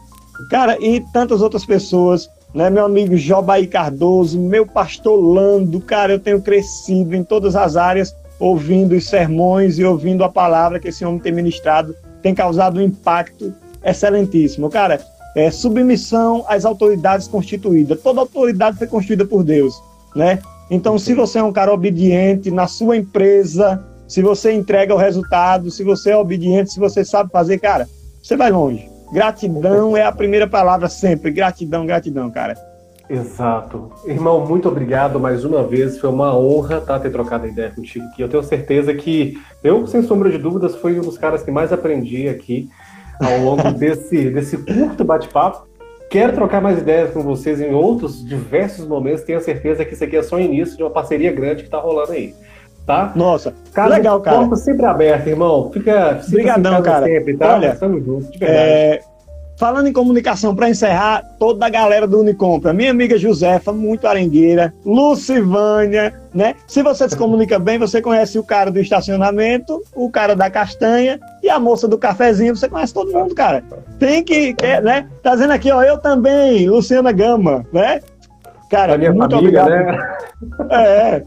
Cara, e tantas outras pessoas, né? Meu amigo Jobaí Cardoso, meu pastor Lando, cara, eu tenho crescido em todas as áreas, ouvindo os sermões e ouvindo a palavra que esse homem tem ministrado, tem causado um impacto excelentíssimo. Cara, é submissão às autoridades constituídas. Toda autoridade foi constituída por Deus, né? Então, se você é um cara obediente na sua empresa, se você entrega o resultado, se você é obediente, se você sabe fazer, cara, você vai longe. Gratidão é a primeira palavra sempre. Gratidão, gratidão, cara. Exato. Irmão, muito obrigado mais uma vez. Foi uma honra tá, ter trocado a ideia contigo aqui. Eu tenho certeza que eu, sem sombra de dúvidas, fui um dos caras que mais aprendi aqui ao longo desse, desse curto bate-papo. Quero trocar mais ideias com vocês em outros diversos momentos. Tenho certeza que isso aqui é só o início de uma parceria grande que está rolando aí. Tá? Nossa, Caso legal, cara. Porta sempre aberta, irmão. Fica, Obrigadão, cara. Sempre, tá? Olha, Estamos juntos, de verdade. É Falando em comunicação, para encerrar, toda a galera do Unicompra, minha amiga Josefa, muito arengueira, Lucivânia, né? Se você se comunica bem, você conhece o cara do estacionamento, o cara da castanha e a moça do cafezinho, você conhece todo mundo, cara. Tem que, né? Tá dizendo aqui, ó, eu também, Luciana Gama, né? Cara, muito obrigado. Né? É,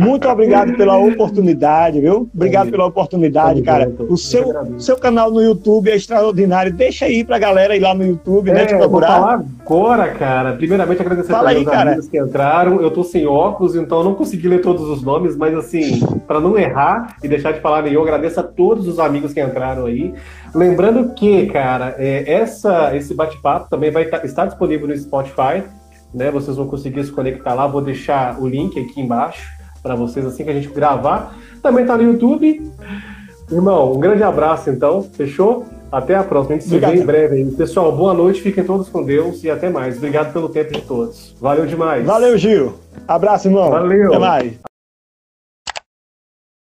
muito obrigado pela oportunidade, viu? Obrigado pela oportunidade, cara. O seu, seu canal no YouTube é extraordinário. Deixa aí pra galera ir lá no YouTube, né, é, né? Te procurar. Vou falar agora, cara. Primeiramente, agradecer Fala aí, cara. amigos que entraram. Eu tô sem óculos, então eu não consegui ler todos os nomes, mas assim, para não errar e deixar de falar nenhum, agradeço a todos os amigos que entraram aí. Lembrando que, cara, é, essa, esse bate-papo também vai tá, estar disponível no Spotify né? Vocês vão conseguir se conectar lá. Vou deixar o link aqui embaixo para vocês assim que a gente gravar. Também está no YouTube. Irmão, um grande abraço então, fechou? Até a próxima. A gente Obrigado. se vê em breve. Pessoal, boa noite, fiquem todos com Deus e até mais. Obrigado pelo tempo de todos. Valeu demais. Valeu, Gil. Abraço, irmão. Valeu. Até mais.